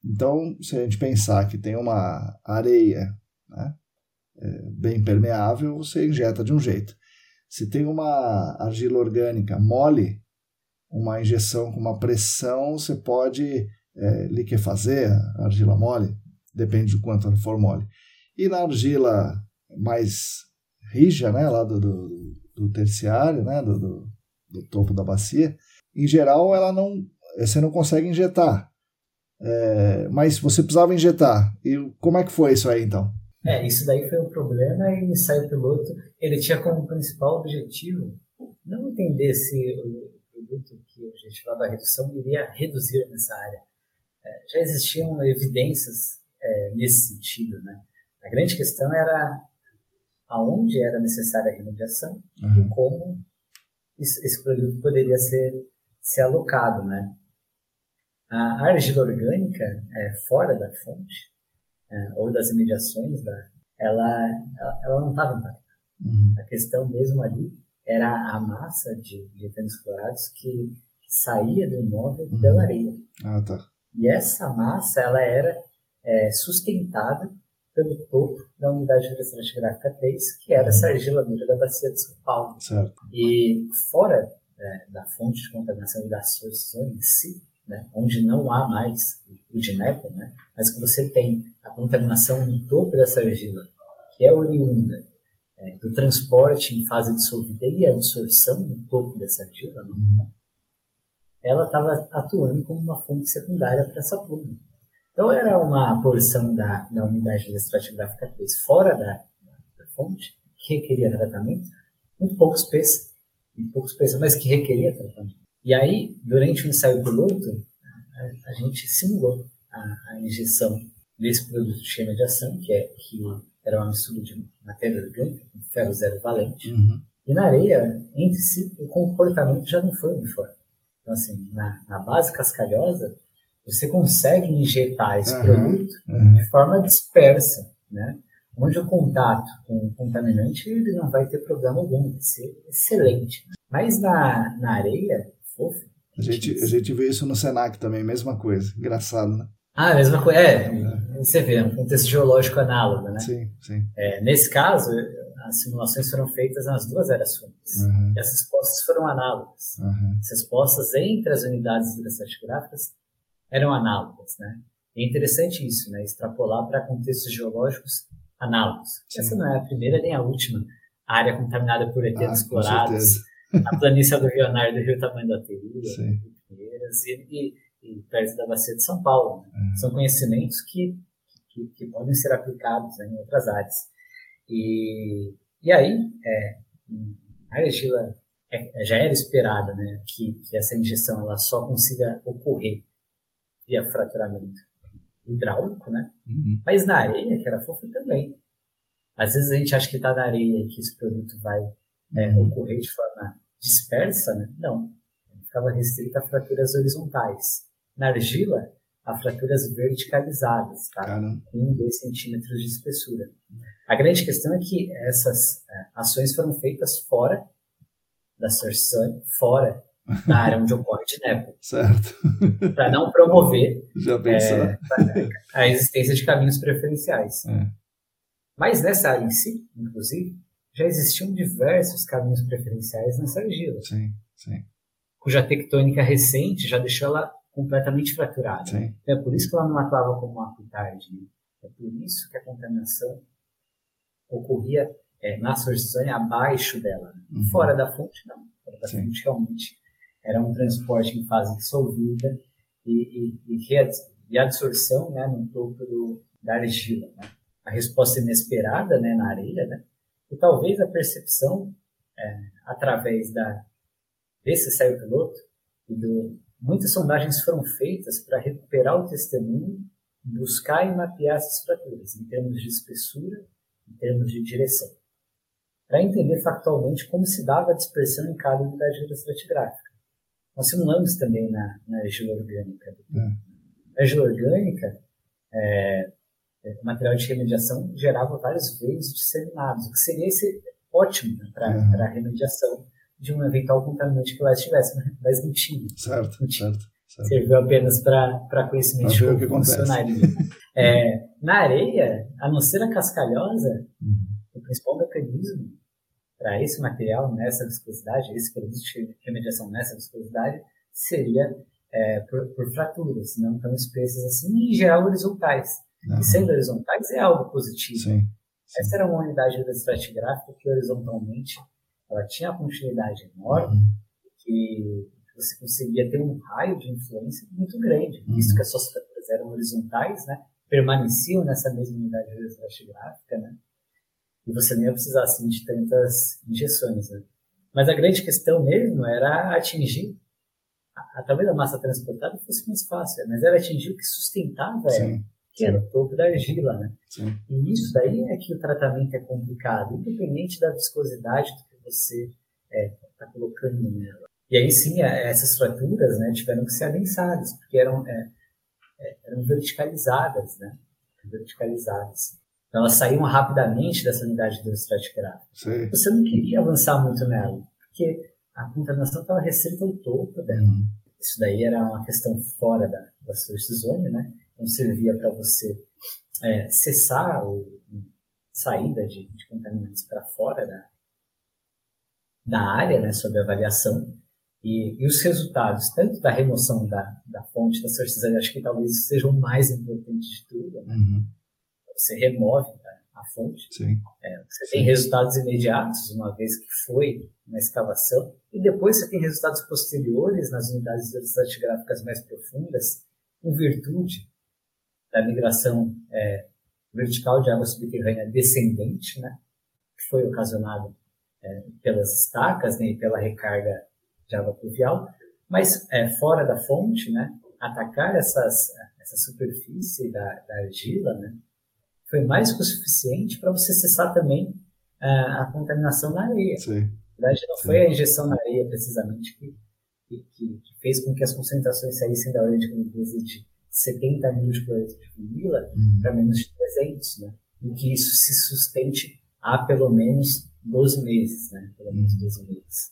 Então, se a gente pensar que tem uma areia né, é, bem permeável, você injeta de um jeito. Se tem uma argila orgânica mole, uma injeção com uma pressão, você pode é, liquefazer a argila mole, depende de quanto ela for mole. E na argila mais rija, né, lá do, do, do terciário, né, do, do, do, topo da bacia, em geral ela não, você não consegue injetar. É, mas você precisava injetar. E como é que foi isso aí então? É, isso daí foi um problema e o ensaio piloto ele tinha como principal objetivo não entender se o produto que o objetivo da redução iria reduzir nessa área. É, já existiam evidências é, nesse sentido, né? A grande questão era aonde era necessária a remediação uhum. e como isso, esse produto poderia ser, ser alocado, né? A argila orgânica, é, fora da fonte, é, ou das remediações, da, ela, ela, ela não estava impactada. Uhum. A questão mesmo ali era a massa de, de eternos clorados que, que, saía do imóvel uhum. pela areia. Ah, tá. E essa massa, ela era é, sustentada pelo topo da unidade hidroestratigráfica 3, que era essa argila dura da bacia de São Paulo. Certo. E fora é, da fonte de contaminação e da associação em si, né, onde não há mais o DINEP, né, mas que você tem a contaminação no topo dessa argila, que é oriunda é, do transporte em fase dissolvida e a absorção no topo dessa argila, né, ela estava atuando como uma fonte secundária para essa pluma. Então era uma porção da, da unidade estratigráfica 3 fora da, da, fonte, que requeria tratamento, muito pouco espessa, muito pouco espessa, mas que requeria tratamento. E aí, durante o ensaio piloto, a, a gente simulou a, a, injeção desse produto de remediação, que, é, que era uma mistura de matéria orgânica com ferro zero valente. Uhum. E na areia, entre si, o comportamento já não foi uniforme. Então, assim, na, na base cascalhosa, você consegue injetar esse uhum, produto uhum. de forma dispersa, né? onde o contato com o contaminante ele não vai ter problema algum, vai ser excelente. Mas na, na areia, fofo. A gente, a gente vê isso no Senac também, mesma coisa. Engraçado, né? Ah, mesma coisa. É, é, você vê, é um contexto geológico análogo, né? Sim, sim. É, nesse caso, as simulações foram feitas nas duas eras fúnebres. Uhum. E as respostas foram análogas. Uhum. As respostas entre as unidades hidroestratigráficas eram análogas, né? E é interessante isso, né? Extrapolar para contextos geológicos análogos. Sim. Essa não é a primeira nem a última área contaminada por eternos ah, clorados, a planície aluvionar do Rio Tamanho da Teria, e, e, perto da bacia de São Paulo. Né? Uhum. São conhecimentos que, que, que, podem ser aplicados né, em outras áreas. E, e aí, é, a argila é, já era esperada né, que, que essa injeção ela só consiga ocorrer via fraturamento hidráulico, né? Uhum. Mas na areia, que era fofa, também. Às vezes a gente acha que está na areia que esse produto vai é, ocorrer de forma dispersa, né? Não. Ele ficava restrito a fraturas horizontais. Na argila, a fraturas verticalizadas, tá? Caramba. Com 1, 2 centímetros de espessura. A grande questão é que essas é, ações foram feitas fora da Source fora da área onde ocorre de NEPO. Certo. Para não promover é, a existência de caminhos preferenciais. É. Mas nessa área em si, inclusive, já existiam diversos caminhos preferenciais nessa argila. Sim, sim. Cuja tectônica recente já deixou ela completamente fraturada. Sim. Então, é por isso que ela não atuava como uma aquitarde. Né? É por isso que a contaminação ocorria é, na Sorzânia abaixo dela. Né? Uhum. Fora da fonte, não. Fora da Sim. fonte, realmente, era um transporte em fase dissolvida e, e, e, e absorção né, no topo do, da argila. Né? A resposta inesperada né, na areia, né? e talvez a percepção é, através da, desse ensaio piloto e do, muitas sondagens foram feitas para recuperar o testemunho, buscar e mapear essas fraturas em termos de espessura, em termos de direção, para entender factualmente como se dava a dispersão em cada unidade hidroestratigráfica. Nós simulamos também na, na orgânica. É. A argila orgânica, é, é, o material de remediação gerava vários veios disseminados, o que seria esse ótimo né, para uhum. a remediação de um eventual contaminante que lá estivesse, mas não tinha. Certo, não tinha. certo. certo. Serviu apenas para conhecimento de funcionário. é, na areia, a não ser a cascalhosa, uhum. o principal mecanismo para esse material nessa viscosidade, esse produto de remediação nessa viscosidade, seria é, por, por, fraturas, não tão espessas assim, e em geral horizontais. Uhum. E sendo horizontais é algo positivo. Sim, sim. Essa era uma unidade da estratigráfica que horizontalmente ela tinha uma continuidade enorme, uhum. que você conseguia ter um raio de influência muito grande, uhum. visto que as suas fraturas eram horizontais, né? permaneciam nessa mesma unidade estratigráfica, né? E você nem ia precisar assim, de tantas injeções. Né? Mas a grande questão mesmo era atingir, talvez a massa transportada fosse mais fácil, mas era atingir o que sustentava Sim. ela, que era o topo da argila. Né? Sim. E isso daí é que o tratamento é complicado, independente da viscosidade do que você está é, tá colocando nela. E aí sim, essas fraturas né, tiveram que ser adensadas, porque eram, é, é, eram verticalizadas, né? verticalizadas. Então, elas saíam rapidamente dessa unidade hidroestratigráfica. Sim. Você não queria avançar muito nela, porque a contaminação estava restrita ao topo dela. Uhum. Isso daí era uma questão fora da, da sua zone, né? Então, servia para você é, cessar a saída de, de contaminantes para fora da, da área, né, sob avaliação. E, e, os resultados, tanto da remoção da, da fonte da sorcisão, acho que talvez seja o mais importante de tudo, né? Uhum você remove a fonte. É, você Sim. tem resultados imediatos, uma vez que foi uma escavação, e depois você tem resultados posteriores nas unidades estratigráficas mais profundas, em virtude da migração é, vertical de água subterrânea descendente, né, que foi ocasionada é, pelas estacas né, e pela recarga de água pluvial, mas é, fora da fonte, né, atacar essas, essa superfície da, da argila, né, foi mais que o suficiente para você cessar também uh, a contaminação na areia. Sim. Na verdade, não Sim. foi a injeção na areia, precisamente, que, que, que, fez com que as concentrações saíssem da ordem de de 70 mil de cloreto de vinila uhum. para menos de 300, né? e que isso se sustente há pelo menos 12 meses, né? Pelo menos 12 meses.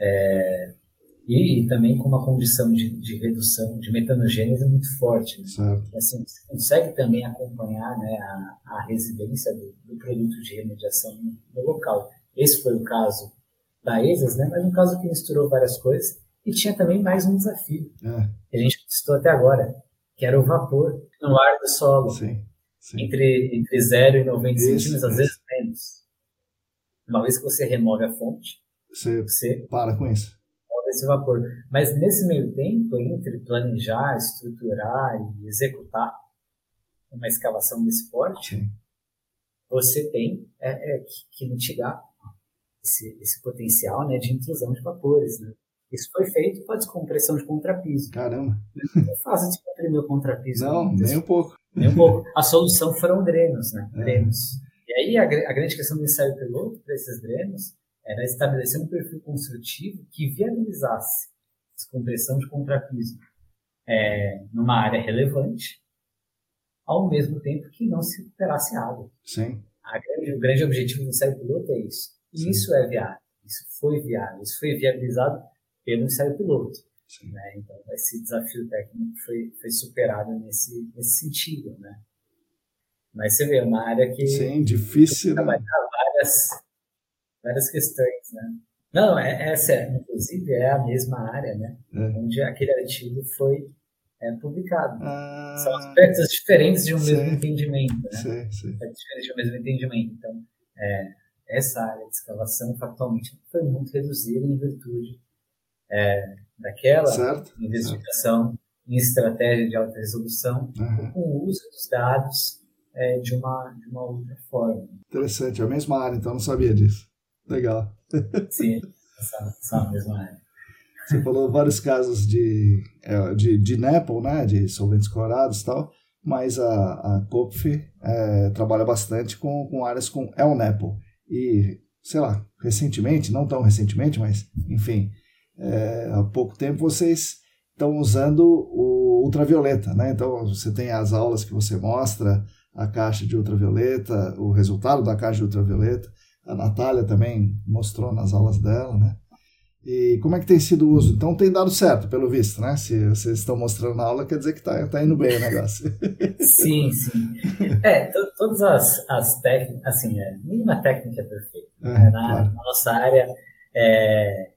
É, e, também com uma condição de, de redução de metanogênese muito forte. Né? Certo. Assim, você consegue também acompanhar né, a, a residência do, do, produto de remediação no, local. Esse foi o caso da ESAS, né, mas um caso que misturou várias coisas e tinha também mais um desafio é. que a gente testou até agora, que era o vapor no ar do solo. Sim, sim. Entre, entre 0 e 90 isso, centímetros, às vezes menos. Uma vez que você remove a fonte, você, você para com isso esse vapor. Mas nesse meio tempo, entre planejar, estruturar e executar uma escavação desse porte, você tem é, é, que, que, mitigar esse, esse potencial né, de intrusão de vapores. Né? Isso foi feito com a descompressão de contrapiso. Caramba! Não é fácil descomprimir o contrapiso. Não, nem um pouco. Nem um pouco. A solução foram drenos, né? É. Drenos. E aí a, a grande questão do ensaio piloto para esses drenos era estabelecer um perfil construtivo que viabilizasse a descompressão de contrapiso é, numa área relevante, ao mesmo tempo que não se recuperasse água. Sim. Grande, o grande objetivo do ensaio piloto é isso. E Sim. isso é viável. Isso foi viável. Isso foi viabilizado pelo ensaio piloto. Né? Então, esse desafio técnico foi, foi superado nesse, nesse sentido. Né? Mas você vê, é uma área que. Sim, difícil. Né? várias várias questões, né? Não, é, essa, é, inclusive, é a mesma área, né? É. Onde aquele artigo foi é, publicado. Ah, São aspectos diferentes de um mesmo entendimento, né? Sim, sim. Aspectos diferentes de um mesmo entendimento. Então, é, essa área de escavação, factualmente, foi muito reduzida em virtude é, daquela certo, investigação certo. em estratégia de alta resolução, uhum. com o uso dos dados é, de, uma, de uma outra forma. Interessante, é a mesma área, então não sabia disso. Legal. Sim, essa, a mesma. Você falou vários casos de, é, de, de NEPL, né, de solventes clorados e tal, mas a, a COPF é, trabalha bastante com, com áreas com LNEPL. E, sei lá, recentemente, não tão recentemente, mas, enfim, é, há pouco tempo vocês estão usando o ultravioleta, né? Então, você tem as aulas que você mostra, a caixa de ultravioleta, o resultado da caixa de ultravioleta a Natália também mostrou nas aulas dela, né? E como é que tem sido o uso? Então tem dado certo, pelo visto, né? Se vocês estão mostrando na aula, quer dizer que está tá indo bem o negócio. Sim, sim. É, todas as, as técnicas, assim, é, nenhuma técnica é perfeita. É, né? na, claro. na, nossa área, é,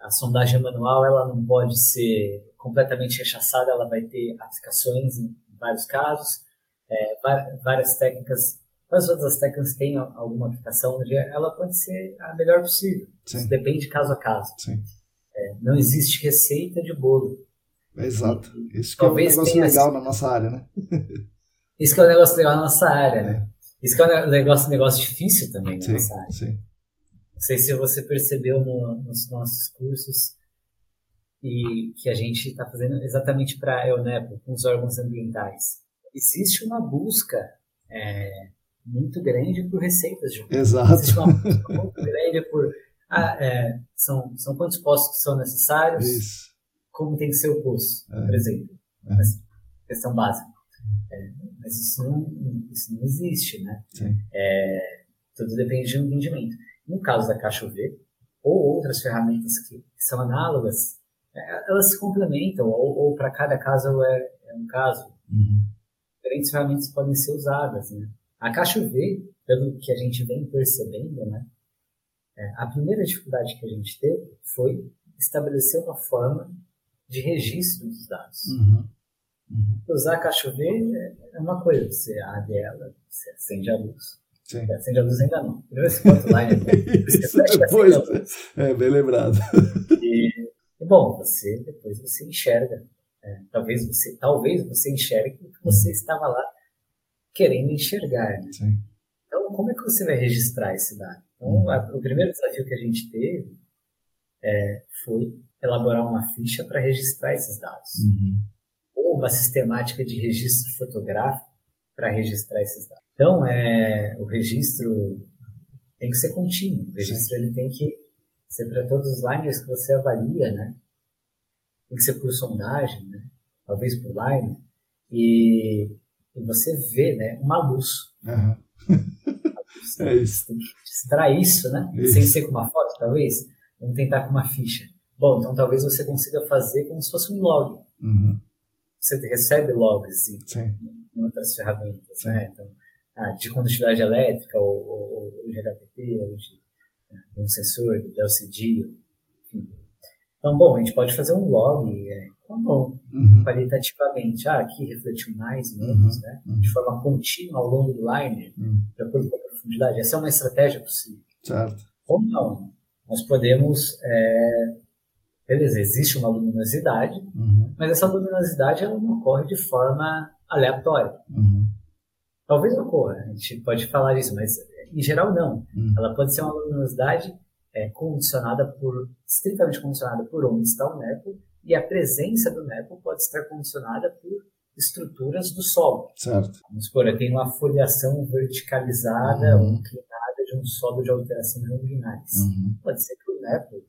a sondagem manual, ela não pode ser completamente rechaçada, ela vai ter aplicações em vários casos, é, várias técnicas mas todas as técnicas têm alguma aplicação, ela pode ser a melhor possível. Isso depende caso a caso. É, não existe receita de bolo. Exato. Isso que é um negócio legal na nossa área, né? Isso que é um negócio legal na nossa área, né? é. né? Isso que é um negócio, negócio difícil também na sim, nossa área. Sim. Não sei se você percebeu no, nos nossos cursos e que a gente está fazendo exatamente para a EUNEP, com os órgãos ambientais. Existe uma busca é, muito grande por receitas de Exato. Existe uma muito grande por ah, é, são, são quantos postos são necessários, Isso. como tem que ser o poço, é. por exemplo. É. Mas, questão básica. É, mas isso não, isso não existe, né? É, tudo depende de um entendimento. No caso da caixa UV, ou outras ferramentas que, que são análogas, é, elas se complementam, ou, ou para cada caso é, é um caso. Uhum. Diferentes ferramentas podem ser usadas, né? A caixa V, pelo que a gente vem percebendo, né, é, a primeira dificuldade que a gente teve foi estabelecer uma forma de registro dos dados. Uhum. Uhum. Usar a caixa é uma coisa, você abre ela, você acende a luz. Sim. Você acende a luz ainda não. Primeiro você bota lá e depois, É, bem lembrado. E, bom, você depois você enxerga. É, talvez você talvez você enxergue que você estava lá querendo enxergar. Né? Então, como é que você vai registrar esse dado? Então, uhum. a, o primeiro desafio que a gente teve é, foi elaborar uma ficha para registrar esses dados. Uhum. Ou uma sistemática de registro fotográfico para registrar esses dados. Então, é, o registro tem que ser contínuo. O registro ele tem que ser para todos os lines que você avalia, né? Tem que ser por sondagem, né? Talvez por line. E e você vê né, uma luz. Uhum. é isso. Tem que extrair isso, né? Isso. Sem ser com uma foto, talvez. Vamos tentar com uma ficha. Bom, então talvez você consiga fazer como se fosse um log. Uhum. Você recebe logs em, em outras ferramentas, né? Então, ah, de condutividade elétrica, ou, ou, ou de HPP, ou de, né, um sensor, de LCD, enfim. Então, bom, a gente pode fazer um log é, como uhum. qualitativamente. Ah, aqui refletiu mais, menos, uhum. né? Uhum. De forma contínua ao longo do line, uhum. de acordo com a profundidade. Essa é uma estratégia possível. Certo. Ou não. Nós podemos é, beleza, existe uma luminosidade, uhum. mas essa luminosidade ela não ocorre de forma aleatória. Uhum. Talvez ocorra, a gente pode falar isso, mas em geral não. Ela pode ser uma luminosidade é, condicionada por, estritamente condicionada por onde está o NEPO, e a presença do NEPO pode estar condicionada por estruturas do solo. Certo. Vamos supor, eu tenho uma foliação verticalizada uhum. ou inclinada de um solo de alterações longitudinais. Uhum. Pode ser que o NEPO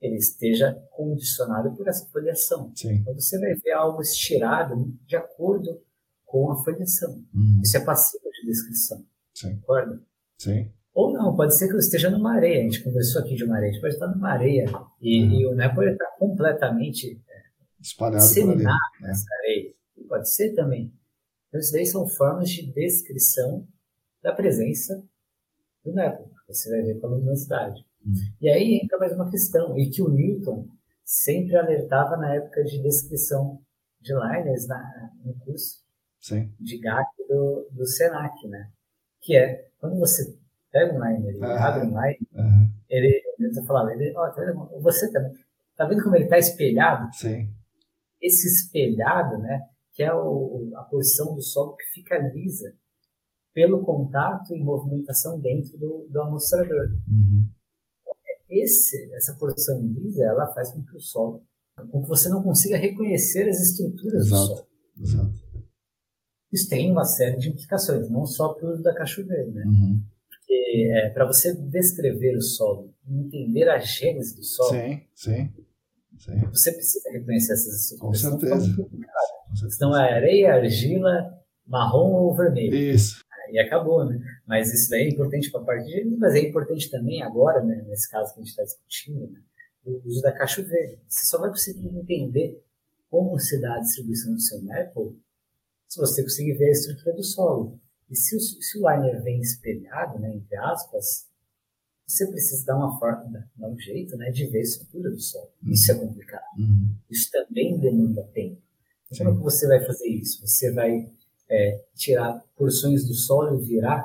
ele esteja condicionado por essa foliação. Sim. Então você vai ver algo estirado de acordo com a foliação. Uhum. Isso é passivo de descrição. Sim. Concorda? Sim. Ou não, pode ser que eu esteja numa areia. A gente conversou aqui de uma areia. A gente pode estar numa areia e, uhum. e o Nepo está completamente é, espalhado disseminado né? nessa areia. Pode ser também. Então, isso daí são formas de descrição da presença do Nepo. Você vai ver com a luminosidade. E aí entra mais uma questão, e que o Newton sempre alertava na época de descrição de liners na, no curso Sim. de GAC do, do Senac, né? Que é, quando você pega um liner e ah, abre liner, uhum. ele, ele falava, ele, ó, tá você também, tá vendo como ele está espelhado? Sim. Esse espelhado, né, que é o, a porção do solo que fica lisa pelo contato e movimentação dentro do, do amostrador. Uhum esse, essa porção lisa ela faz com que o solo, com que você não consiga reconhecer as estruturas exato, do solo. Exato. Isso tem uma série de implicações, não só para o da cachoeira, né? Uhum. Porque é, para você descrever o solo, entender a gênese do solo, sim, sim, sim. você precisa reconhecer essas estruturas. Com certeza. Então é areia, argila, marrom ou vermelho. Isso e acabou, né? Mas isso daí é importante para a parte de mas é importante também agora, né, nesse caso que a gente está discutindo, né, o uso da caixa V. Você só vai conseguir entender como se dá a distribuição do seu Maple se você conseguir ver a estrutura do solo. E se o, se o liner vem espelhado, né, entre aspas, você precisa dar uma forma, dar um jeito né, de ver a estrutura do solo. Uhum. Isso é complicado. Uhum. Isso também demanda tempo. Então, como que você vai fazer isso? Você vai é, tirar porções do solo e virar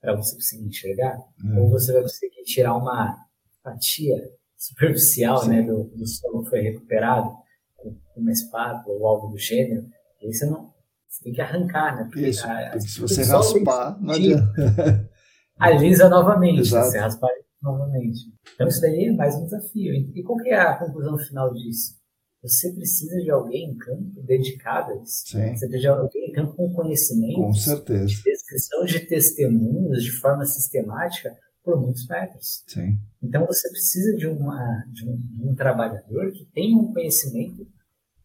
para você conseguir enxergar, hum. ou você vai conseguir tirar uma fatia superficial né, do, do solo que foi recuperado com uma espátula ou algo do gênero, e aí você não você tem que arrancar, né? Porque, Isso, a, porque se você raspar, não adianta. alisa novamente, Exato. você raspar novamente. Então isso daí é mais um desafio. E qual que é a conclusão final disso? Você precisa de alguém em campo dedicado a isso. Sim. Você precisa de alguém em campo com conhecimento, com certeza. de descrição de testemunhos de forma sistemática por muitos metros. Sim. Então você precisa de, uma, de, um, de um trabalhador que tenha um conhecimento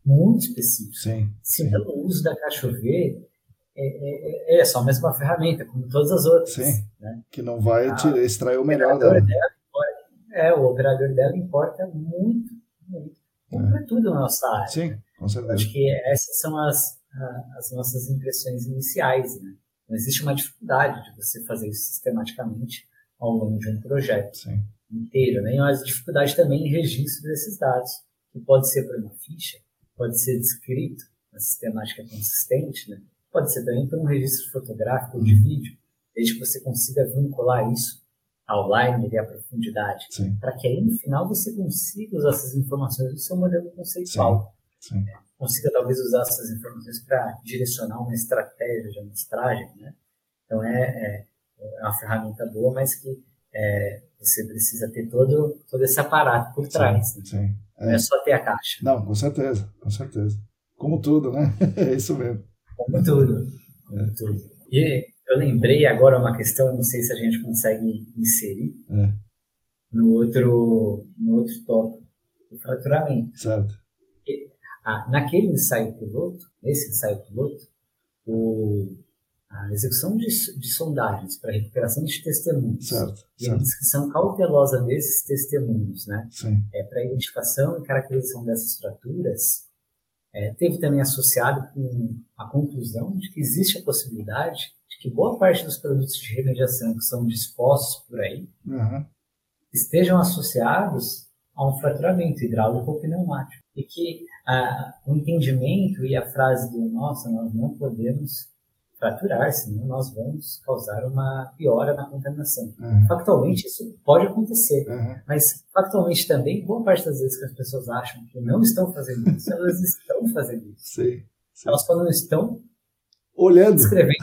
muito específico. Sim. Senão o uso da caixa V é, é, é, só a mesma ferramenta, como todas as outras. Sim. Né? Que não vai te extrair o melhor dela. dela. É, o operador dela importa muito, muito compra é. tudo na nossa área. Sim, com certeza. Acho que essas são as, as nossas impressões iniciais, né? Não existe uma dificuldade de você fazer isso sistematicamente ao longo de um projeto Sim. inteiro, né? E uma dificuldade também em registro desses dados, que pode ser por uma ficha, pode ser descrito na sistemática consistente, né? Pode ser também por um registro fotográfico ou de uhum. vídeo, desde que você consiga vincular isso ao line e à profundidade, para que aí no final você consiga usar essas informações do seu modelo conceitual. Sim. Sim. Consiga talvez usar essas informações para direcionar uma estratégia de amostragem, né? Então é, é, é, uma ferramenta boa, mas que é, você precisa ter todo, todo esse aparato por trás. Sim, né? sim. Não é só ter a caixa. Não, com certeza, com certeza. Como tudo, né? é isso mesmo. Como tudo. Como tudo. E eu lembrei agora uma questão, não sei se a gente consegue inserir é. no outro no outro tópico, o fraturamento. Certo. Ah, naquele ensaio piloto, nesse ensaio piloto, o, a execução de, de sondagens para recuperação de testemunhos certo, e certo. a descrição cautelosa desses testemunhos, né, Sim. é, para identificação e caracterização dessas fraturas, é, teve também associado com a conclusão de que existe a possibilidade de que boa parte dos produtos de remediação que são dispostos por aí uhum. estejam associados a um fraturamento hidráulico ou pneumático. E que ah, o entendimento e a frase do nossa, nós não podemos fraturar, senão nós vamos causar uma piora na contaminação. Uhum. Factualmente, isso pode acontecer, Uhum. mas factualmente também, boa parte das vezes que as pessoas acham que não estão fazendo isso, elas estão fazendo isso. Sei. sei. Elas, quando não estão, Olhando. escrevendo,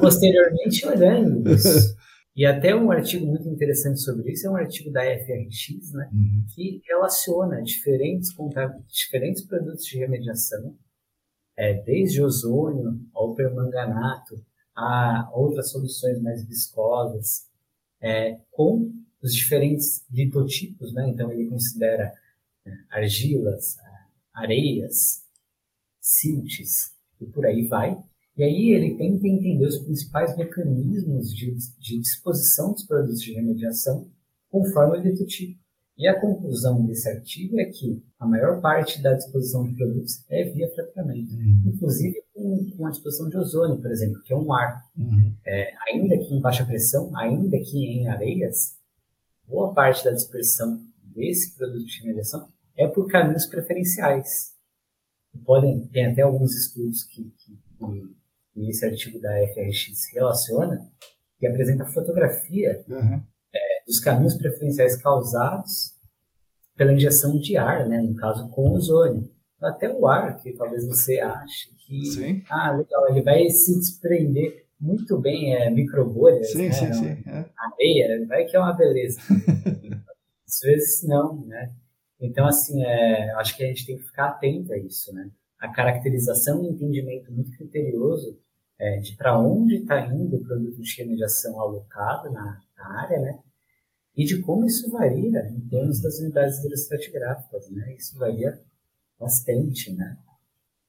posteriormente olhando isso. E até um artigo muito interessante sobre isso é um artigo da FRX, né, Uhum. que relaciona diferentes, diferentes produtos de remediação, é, desde ozônio ao permanganato, a outras soluções mais viscosas, é, com os diferentes litotipos, né? Então ele considera é, argilas, areias, siltes e por aí vai. E aí ele tenta entender os principais mecanismos de, de disposição dos produtos de remediação conforme o litotipo. E a conclusão desse artigo é que a maior parte da disposição de produtos é via fraturamento, Uhum. inclusive com, com a disposição de ozônio, por exemplo, que é um ar. Uhum. É, ainda que em baixa pressão, ainda que em areias, boa parte da dispersão desse produto de remediação é por caminhos preferenciais. Podem, tem até alguns estudos que, que, que que esse artigo da FRX relaciona, que apresenta fotografia Uhum. Dos caminhos preferenciais causados pela injeção de ar, né, no caso com ozônio. Até o ar, que talvez você ache que, Sim. ah, legal, ele vai se desprender muito bem, é, microbolhas, Sim, né, sim, sim. É. areia, vai que é uma beleza. Às vezes não, né? Então, assim, é, acho que a gente tem que ficar atento a isso, né? A caracterização e entendimento muito criterioso é, de para onde está indo o produto de remediação alocado na, na área, né? E de como isso varia em termos das unidades hidroestratigráficas, né? Isso varia bastante, né?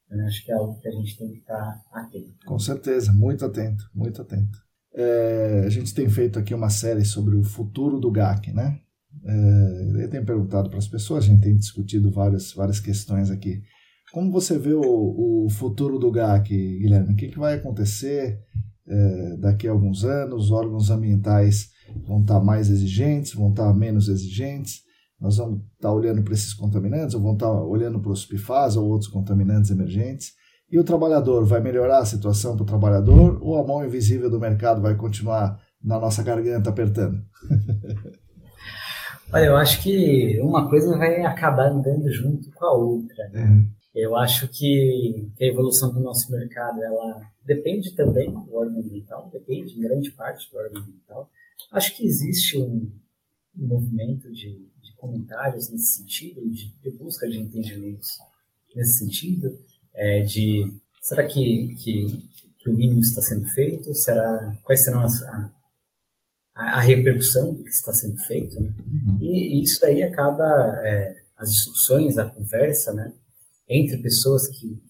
Eu acho que é algo que a gente tem que estar atento. Com certeza, muito atento, muito atento. É, a gente tem feito aqui uma série sobre o futuro do GAC, né? É, eu tenho perguntado para as pessoas, a gente tem discutido várias, várias questões aqui. Como você vê o, o futuro do GAC, Guilherme? O que, que vai acontecer é, daqui a alguns anos? Os órgãos ambientais vão estar mais exigentes, vão estar menos exigentes? Nós vamos estar olhando para esses contaminantes, ou vão estar olhando para os PFAS ou outros contaminantes emergentes? E o trabalhador vai melhorar a situação para o trabalhador ou a mão invisível do mercado vai continuar na nossa garganta apertando? Olha, eu acho que uma coisa vai acabar andando junto com a outra. Né? Eu acho que a evolução do nosso mercado ela depende também do órgão ambiental, depende em grande parte do órgão ambiental. Acho que existe um, um movimento de, de, comentários nesse sentido, de, de, busca de entendimentos nesse sentido, é, de será que, que, que, o mínimo está sendo feito? Será quais serão as, a, a, repercussão do que está sendo feito? Né? Uhum. E, e, isso daí acaba é, as discussões, a conversa, né? entre pessoas que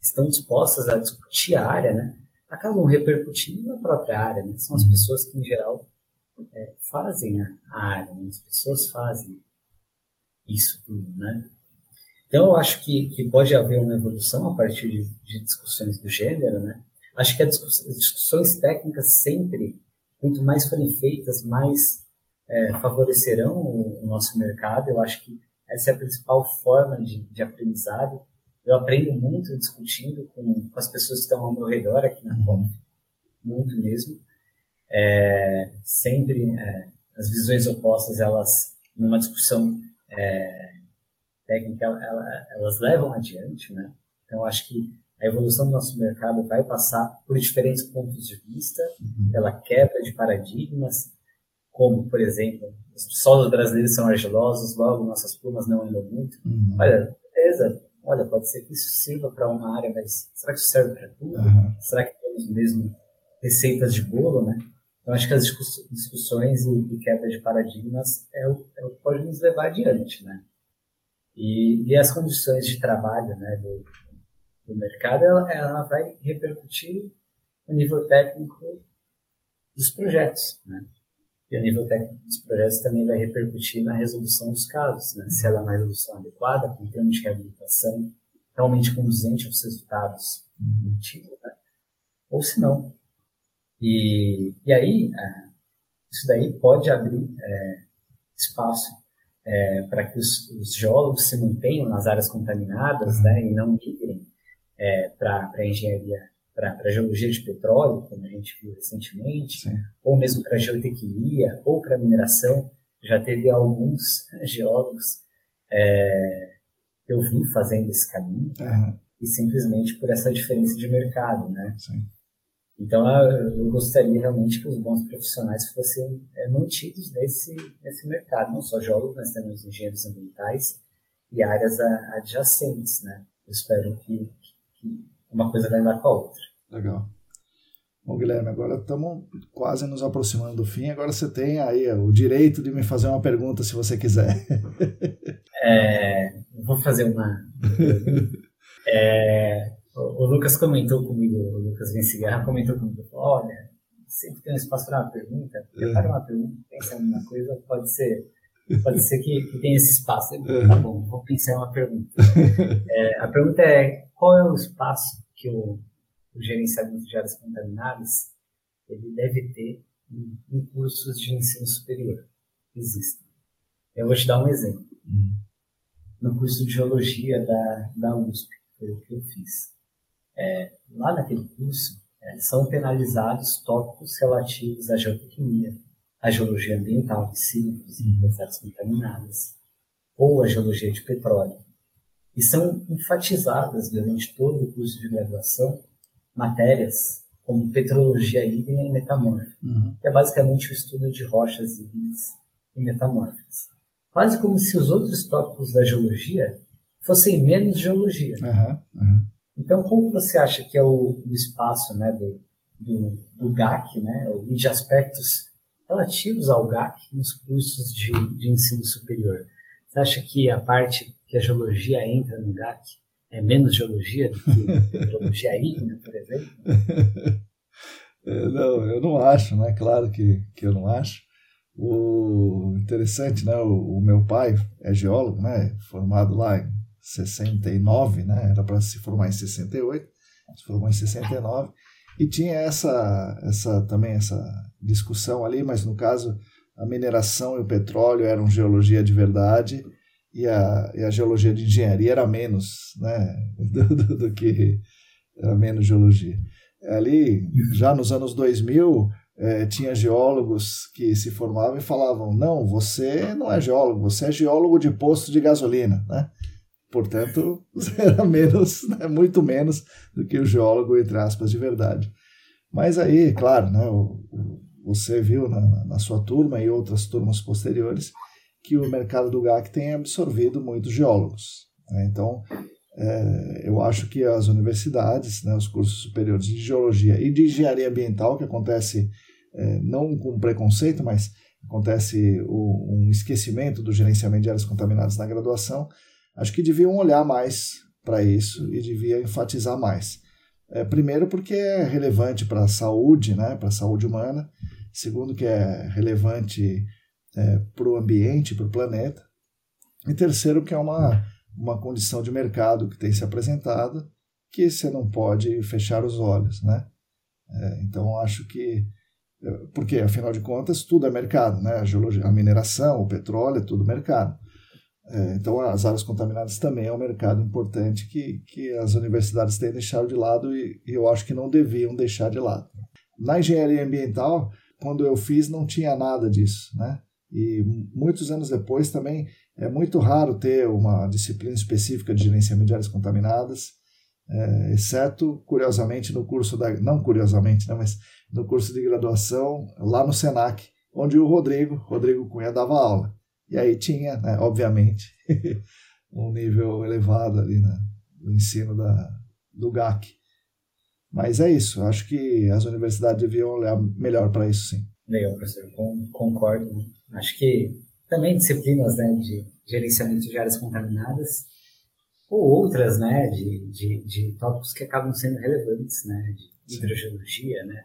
estão dispostas a discutir a área, né, acabam repercutindo na própria área. Né? São as pessoas que, em geral, é, fazem a, área, né? as pessoas fazem isso tudo. Né? Então, eu acho que, que pode haver uma evolução a partir de, de discussões do gênero. Né? Acho que as discussões técnicas sempre, quanto mais forem feitas, mais é, favorecerão o, o nosso mercado. Eu acho que essa é a principal forma de, de aprendizado. Eu aprendo muito discutindo com, com, as pessoas que estão ao meu redor aqui na Conf, muito mesmo. É, sempre é, as visões opostas, elas, numa discussão é, técnica, ela, elas levam adiante, né? Então, acho que a evolução do nosso mercado vai passar por diferentes pontos de vista, uhum. pela quebra de paradigmas, como, por exemplo, os solos brasileiros são argilosos, logo nossas plumas não andam muito. Uhum. Olha, beleza, olha, pode ser que isso sirva para uma área, mas será que isso serve para tudo? Uhum. Será que temos mesmo receitas de bolo, né? Então, acho que as discussões e, e quebra de paradigmas é o, é o, que pode nos levar adiante, né? E, e as condições de trabalho né, do, do mercado, ela, ela vai repercutir o nível técnico dos projetos, né? E o nível técnico dos projetos também vai repercutir na resolução dos casos, né? Se ela é uma resolução adequada, com termos de reabilitação, realmente conduzente aos resultados obtidos, né? Ou se não. E, e aí, é, isso daí pode abrir é, espaço é, para que os, os, geólogos se mantenham nas áreas contaminadas né, e não migrem é, para a engenharia, para a geologia de petróleo, como a gente viu recentemente, Sim. ou mesmo para a geotecnia, ou para a mineração. Já teve alguns geólogos é, que eu vi fazendo esse caminho, uhum. e simplesmente por essa diferença de mercado, né? Sim. Então, eu gostaria realmente que os bons profissionais fossem é, mantidos nesse, nesse mercado, não só geólogos, mas também os engenheiros ambientais e áreas adjacentes, né? Eu espero que, que uma coisa vai andar com a outra. Legal. Bom, Guilherme, agora estamos quase nos aproximando do fim. Agora você tem aí o direito de me fazer uma pergunta se você quiser. É, vou fazer uma. É, Lucas comentou comigo, o Lucas Vincigarra comentou comigo, olha, sempre tem um espaço para uma pergunta, prepara uma pergunta, pensa em uma coisa, pode ser, pode ser que, que tenha esse espaço. Eu, tá bom, vou pensar em uma pergunta. É, a pergunta é, qual é o espaço que o, o gerenciamento de áreas contaminadas ele deve ter em, em cursos de ensino superior? Existem. Eu vou te dar um exemplo. Uhum. No curso de Geologia da, da USP, foi o que eu fiz é, lá naquele curso, é, são penalizados tópicos relativos à geotecnia, à geologia ambiental de ciclos e áreas contaminadas, ou à geologia de petróleo. E são enfatizadas durante todo o curso de graduação matérias como petrologia hídrica e metamórfica, uhum. que é basicamente o estudo de rochas hídricas e metamórficas. Quase como se os outros tópicos da geologia fossem menos geologia. Uhum. Uhum. Então, como você acha que é o, o espaço né, do, do, do, GAC, né, de aspectos relativos ao GAC nos cursos de, de ensino superior? Você acha que a parte que a geologia entra no GAC é menos geologia do que geologia ígnea, por exemplo? É, não, eu não acho, né? Claro que, que eu não acho. O interessante, né? O, o meu pai é geólogo, né? Formado lá em 69, né? Era para se formar em 68, se formou em 69 e tinha essa essa também essa discussão ali, mas no caso a mineração e o petróleo eram geologia de verdade e a, e a geologia de engenharia era menos, né, do, do, do que era menos geologia. Ali, já nos anos 2000, é, tinha geólogos que se formavam e falavam: não, você não é geólogo, você é geólogo de posto de gasolina, né? Portanto, era menos, né, muito menos do que o geólogo, entre aspas, de verdade. Mas aí, claro, né, você viu na, na, sua turma e outras turmas posteriores que o mercado do GAC tem absorvido muitos geólogos. Né? Então, é, eu acho que as universidades, né, os cursos superiores de geologia e de engenharia ambiental, que acontece é, não com preconceito, mas acontece o, um esquecimento do gerenciamento de áreas contaminadas na graduação, Acho que deviam olhar mais para isso e devia enfatizar mais. É, primeiro, porque é relevante para a saúde, né, para a saúde humana. Segundo, que é relevante é, para o ambiente, para o planeta. E terceiro, que é uma, uma condição de mercado que tem se apresentado que você não pode fechar os olhos, né? É, então, acho que é, porque afinal de contas tudo é mercado, né? A, geologia, a mineração, o petróleo, é tudo mercado. É, então, as áreas contaminadas também é um mercado importante que, que as universidades têm deixado de lado e, e eu acho que não deviam deixar de lado. Na engenharia ambiental, quando eu fiz, não tinha nada disso, né? E muitos anos depois também é muito raro ter uma disciplina específica de gerenciamento de áreas contaminadas, é, exceto, curiosamente, no curso da. Não curiosamente, né, mas no curso de graduação lá no SENAC, onde o Rodrigo, Rodrigo Cunha, dava aula. E aí tinha, né, obviamente, um nível elevado ali né, no ensino da, do GAC. Mas é isso, acho que as universidades deviam olhar melhor para isso sim. Legal, professor, concordo. Acho que também disciplinas né, de gerenciamento de áreas contaminadas ou outras, né, de, de, de tópicos que acabam sendo relevantes, né, de hidrogeologia, né,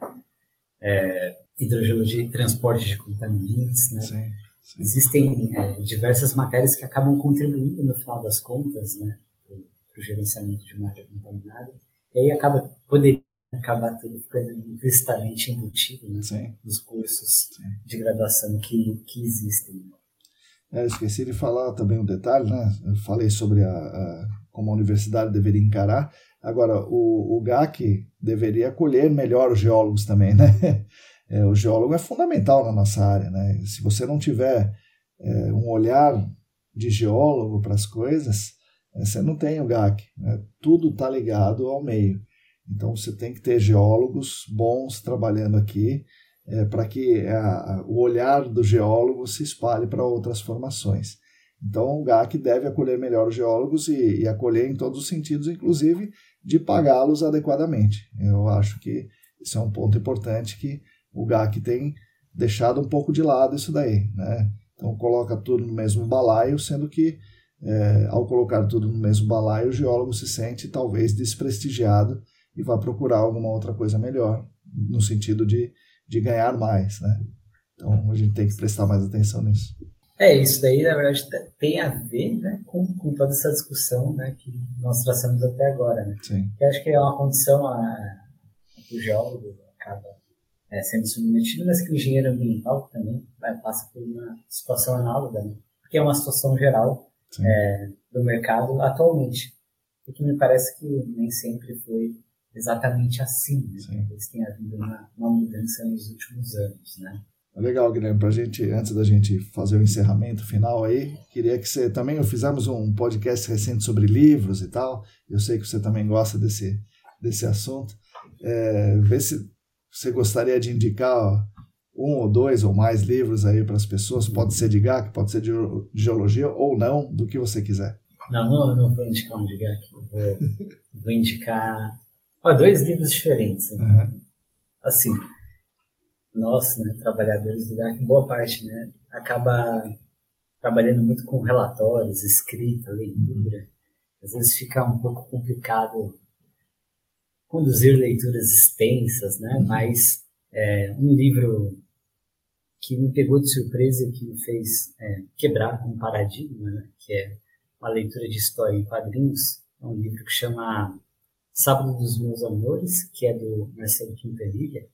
é, hidrogeologia e transporte de contaminantes, né. Sim, sim. Existem é, diversas matérias que acabam contribuindo no final das contas, né, para o gerenciamento de uma área contaminada, e aí acaba poderia acabar tudo ficando implicitamente embutido né, nos cursos sim. de graduação que, que existem. É, esqueci de falar também um detalhe, né? Eu falei sobre a, a como a universidade deveria encarar. Agora, o, o GAC deveria acolher melhor os geólogos também, né? É, o geólogo é fundamental na nossa área, né? Se você não tiver é, um olhar de geólogo para as coisas, é, você não tem o GAC. Né? Tudo está ligado ao meio. Então, você tem que ter geólogos bons trabalhando aqui é, para que a, o olhar do geólogo se espalhe para outras formações. Então, o GAC deve acolher melhor os geólogos e, e acolher em todos os sentidos, inclusive de pagá-los adequadamente. Eu acho que isso é um ponto importante que o GAC tem deixado um pouco de lado isso daí. Né? Então, coloca tudo no mesmo balaio, sendo que é, ao colocar tudo no mesmo balaio, o geólogo se sente talvez desprestigiado e vai procurar alguma outra coisa melhor, no sentido de de ganhar mais, né? Então a gente tem que prestar mais atenção nisso. É, isso daí, na verdade, tem a ver né, com, com toda essa discussão né, que nós traçamos até agora. Né? Sim. Que acho que é uma condição a, que o geólogo acaba é, sendo submetido, mas que o engenheiro ambiental também vai, passa por uma situação análoga, né? porque é uma situação geral é, do mercado atualmente. E que me parece que nem sempre foi exatamente assim. Né? Talvez tenha havido uma, uma mudança nos últimos anos, né? Legal, Guilherme. Para gente, antes da gente fazer o encerramento final aí, queria que você também fizemos um podcast recente sobre livros e tal. Eu sei que você também gosta desse desse assunto. É, vê se você gostaria de indicar um ou dois ou mais livros aí para as pessoas. Pode ser de GAC, pode ser de geologia ou não, do que você quiser. Não, não, não vou indicar um de GAC. Vou, vou indicar Ó, dois livros diferentes. Uhum. Assim, nós, né, trabalhadores do GAC, boa parte, né, acaba trabalhando muito com relatórios, escrita, leitura. Às vezes fica um pouco complicado conduzir leituras extensas, né? Uhum. Mas é, um livro que me pegou de surpresa e que me fez é, quebrar um paradigma, né? que é uma leitura de história em quadrinhos, é um livro que chama Sábado dos Meus Amores, que é do Marcelo Quintanilha.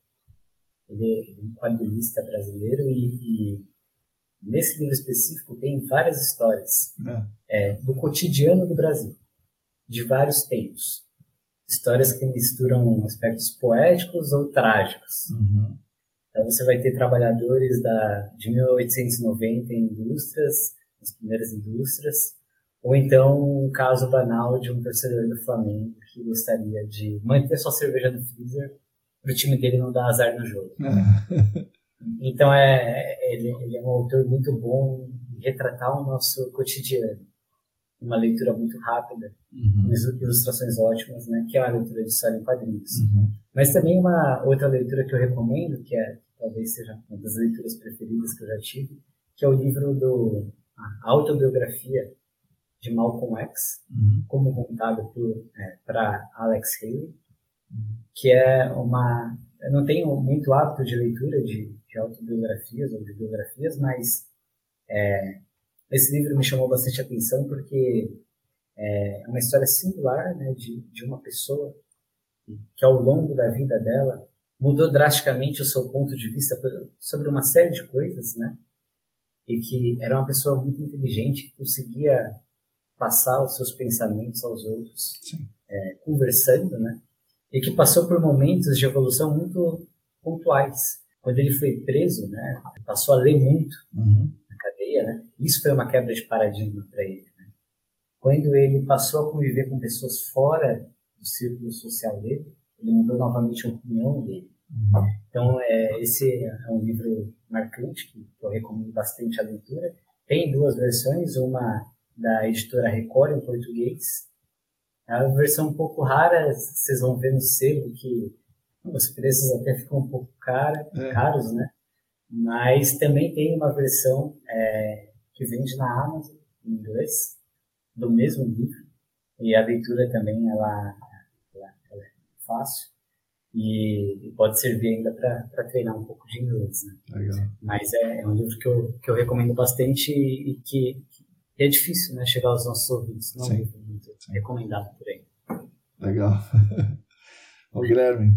Ele é um quadrinista brasileiro e, e, nesse livro específico tem várias histórias é. É, do cotidiano do Brasil, de vários tempos. Histórias que misturam aspectos poéticos ou trágicos. Uhum. Então você vai ter trabalhadores da, de 1890 em indústrias, as primeiras indústrias, ou então um caso banal de um torcedor do Flamengo que gostaria de manter sua cerveja no freezer para o time dele não dar azar no jogo. É. então é, ele, ele, é um autor muito bom em retratar o nosso cotidiano. Uma leitura muito rápida, uhum. ilustrações ótimas, né? Que é uma leitura de história em quadrinhos. Uhum. Mas também uma outra leitura que eu recomendo, que é talvez seja uma das leituras preferidas que eu já tive, que é o livro do a autobiografia de Malcolm X, uhum. como contado é, para Alex Haley, uhum. que é uma. Eu não tenho muito hábito de leitura de, de autobiografias ou de biografias, mas é, esse livro me chamou bastante atenção porque é uma história singular né, de, de uma pessoa que, ao longo da vida dela, mudou drasticamente o seu ponto de vista sobre uma série de coisas, né? E que era uma pessoa muito inteligente, que conseguia passar os seus pensamentos aos outros, é, conversando, né? E que passou por momentos de evolução muito pontuais. Quando ele foi preso, né? Passou a ler muito uhum. Né? Isso foi uma quebra de paradigma para ele. Né? Quando ele passou a conviver com pessoas fora do círculo social dele, ele mudou novamente a opinião dele. Uhum. Então, é, esse é um livro marcante que eu recomendo bastante a leitura. Tem duas versões, uma da editora Record em português. É uma versão um pouco rara, vocês vão ver no selo que os preços até ficam um pouco cara, é. caros, né? Mas também tem uma versão é, que vende na Amazon, em inglês, do mesmo livro. E a leitura também, ela, ela, ela é fácil e, pode servir ainda para treinar um pouco de inglês. Né? Legal. Mas é, é, um livro que eu, que eu recomendo bastante e, e que, que, é difícil né, chegar aos nossos ouvidos. Não é um livro muito Sim. recomendado por aí. Legal. Ô, Guilherme,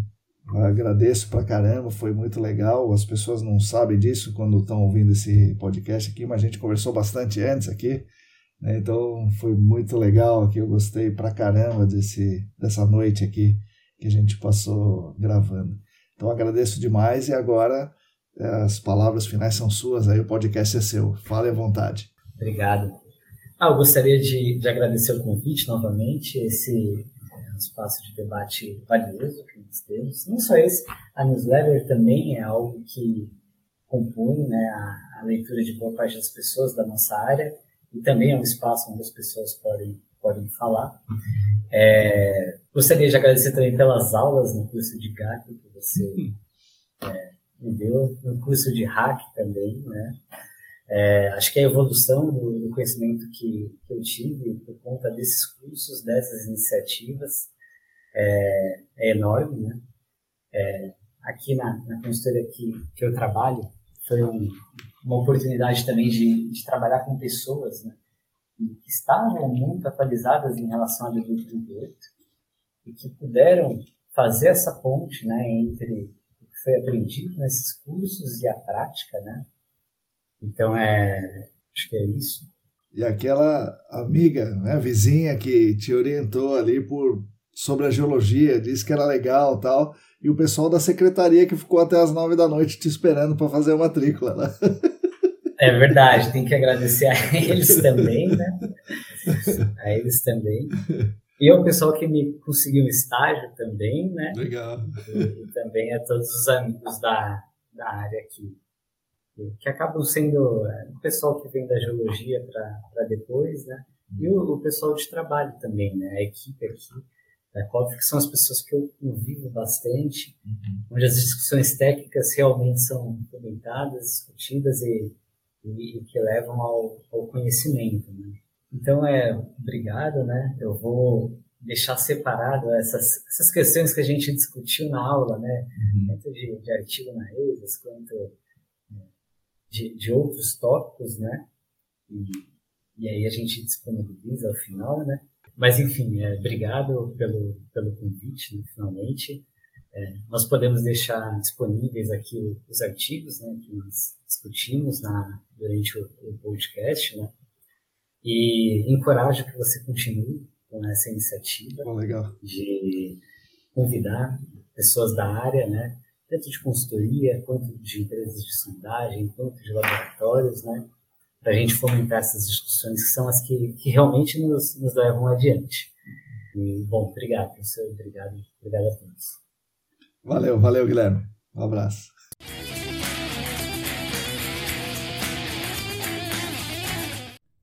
agradeço pra caramba, foi muito legal. As pessoas não sabem disso quando estão ouvindo esse podcast aqui, mas a gente conversou bastante antes aqui. Né? Então foi muito legal aqui, eu gostei pra caramba desse, dessa noite aqui que a gente passou gravando. Então agradeço demais e agora eh, as palavras finais são suas, aí o podcast é seu. Fale à vontade. Obrigado. Ah, eu gostaria de, de agradecer o convite novamente, esse um espaço de debate valioso que nós temos. Não só esse, a newsletter também é algo que compõe né, a, a leitura de boa parte das pessoas da nossa área e também é um espaço onde as pessoas podem, podem falar. É, gostaria de agradecer também pelas aulas no curso de GAC que você é, me deu, no curso de hack também, né? É, acho que a evolução do, do conhecimento que, que, eu tive por conta desses cursos, dessas iniciativas, é, é enorme, né? É, aqui na, na consultoria que, que eu trabalho, foi um, uma oportunidade também de, de trabalhar com pessoas, né? Que estavam muito atualizadas em relação a 2038 e que puderam fazer essa ponte, né? Entre o que foi aprendido nesses cursos e a prática, né? Então, é, acho que é isso. E aquela amiga, né, vizinha que te orientou ali por sobre a geologia, disse que era legal tal, e o pessoal da secretaria que ficou até as nove da noite te esperando para fazer a matrícula. Né? É verdade, tem que agradecer a eles também, né? A eles também. E ao pessoal que me conseguiu um estágio também, né? Legal. E, e também a todos os amigos da, da área aqui que acabam sendo é, o pessoal que vem da geologia para depois, né? E o, o, pessoal de trabalho também, né? A equipe aqui da COF, que são as pessoas que eu convivo bastante, uhum. onde as discussões técnicas realmente são comentadas, discutidas e, e, e que levam ao, ao conhecimento, né? Então, é, obrigado, né? Eu vou deixar separado essas, essas questões que a gente discutiu na aula, né? Uhum. Tanto de, de artigo na ESAS, quanto de, de outros tópicos, né? E, e aí a gente disponibiliza ao final, né? Mas enfim, é, obrigado pelo, pelo convite, né, finalmente. É, nós podemos deixar disponíveis aqui os artigos né, que nós discutimos na, durante o, o podcast, né? E encorajo que você continue com essa iniciativa oh, de convidar pessoas da área, né? Tanto de consultoria, quanto de empresas de sondagem, quanto de laboratórios, né? Para a gente fomentar essas discussões que são as que, que realmente nos, nos levam adiante. E, bom, obrigado, professor. Obrigado, obrigado a todos. Valeu, valeu, Guilherme. Um abraço.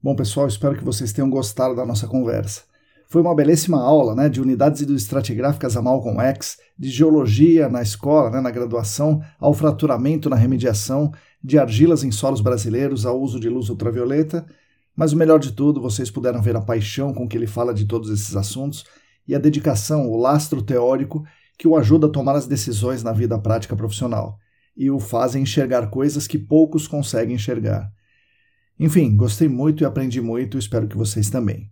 Bom, pessoal, espero que vocês tenham gostado da nossa conversa. Foi uma belíssima aula né, de unidades hidroestratigráficas a Malcolm X, de geologia na escola, né, na graduação, ao fraturamento na remediação, de argilas em solos brasileiros ao uso de luz ultravioleta. Mas o melhor de tudo, vocês puderam ver a paixão com que ele fala de todos esses assuntos e a dedicação, o lastro teórico que o ajuda a tomar as decisões na vida prática profissional e o fazem enxergar coisas que poucos conseguem enxergar. Enfim, gostei muito e aprendi muito, espero que vocês também.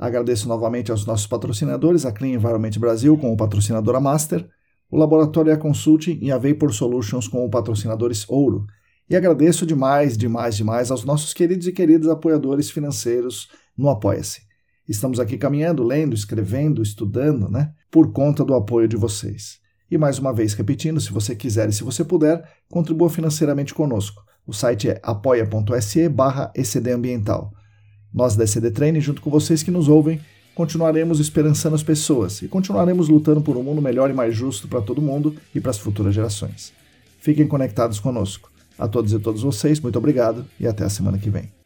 Agradeço novamente aos nossos patrocinadores, a Clean Environment Brasil como patrocinadora Master, o Laboratório Consulting e a Vapor Solutions como patrocinadores Ouro. E agradeço demais, demais, demais aos nossos queridos e queridas apoiadores financeiros no Apoia-se. Estamos aqui caminhando, lendo, escrevendo, estudando, né? Por conta do apoio de vocês. E mais uma vez repetindo, se você quiser e se você puder, contribua financeiramente conosco. O site é apoia.se barra Ambiental. Nós da ECD Training, junto com vocês que nos ouvem, continuaremos esperançando as pessoas e continuaremos lutando por um mundo melhor e mais justo para todo mundo e para as futuras gerações. Fiquem conectados conosco. A todos e todas vocês, muito obrigado e até a semana que vem.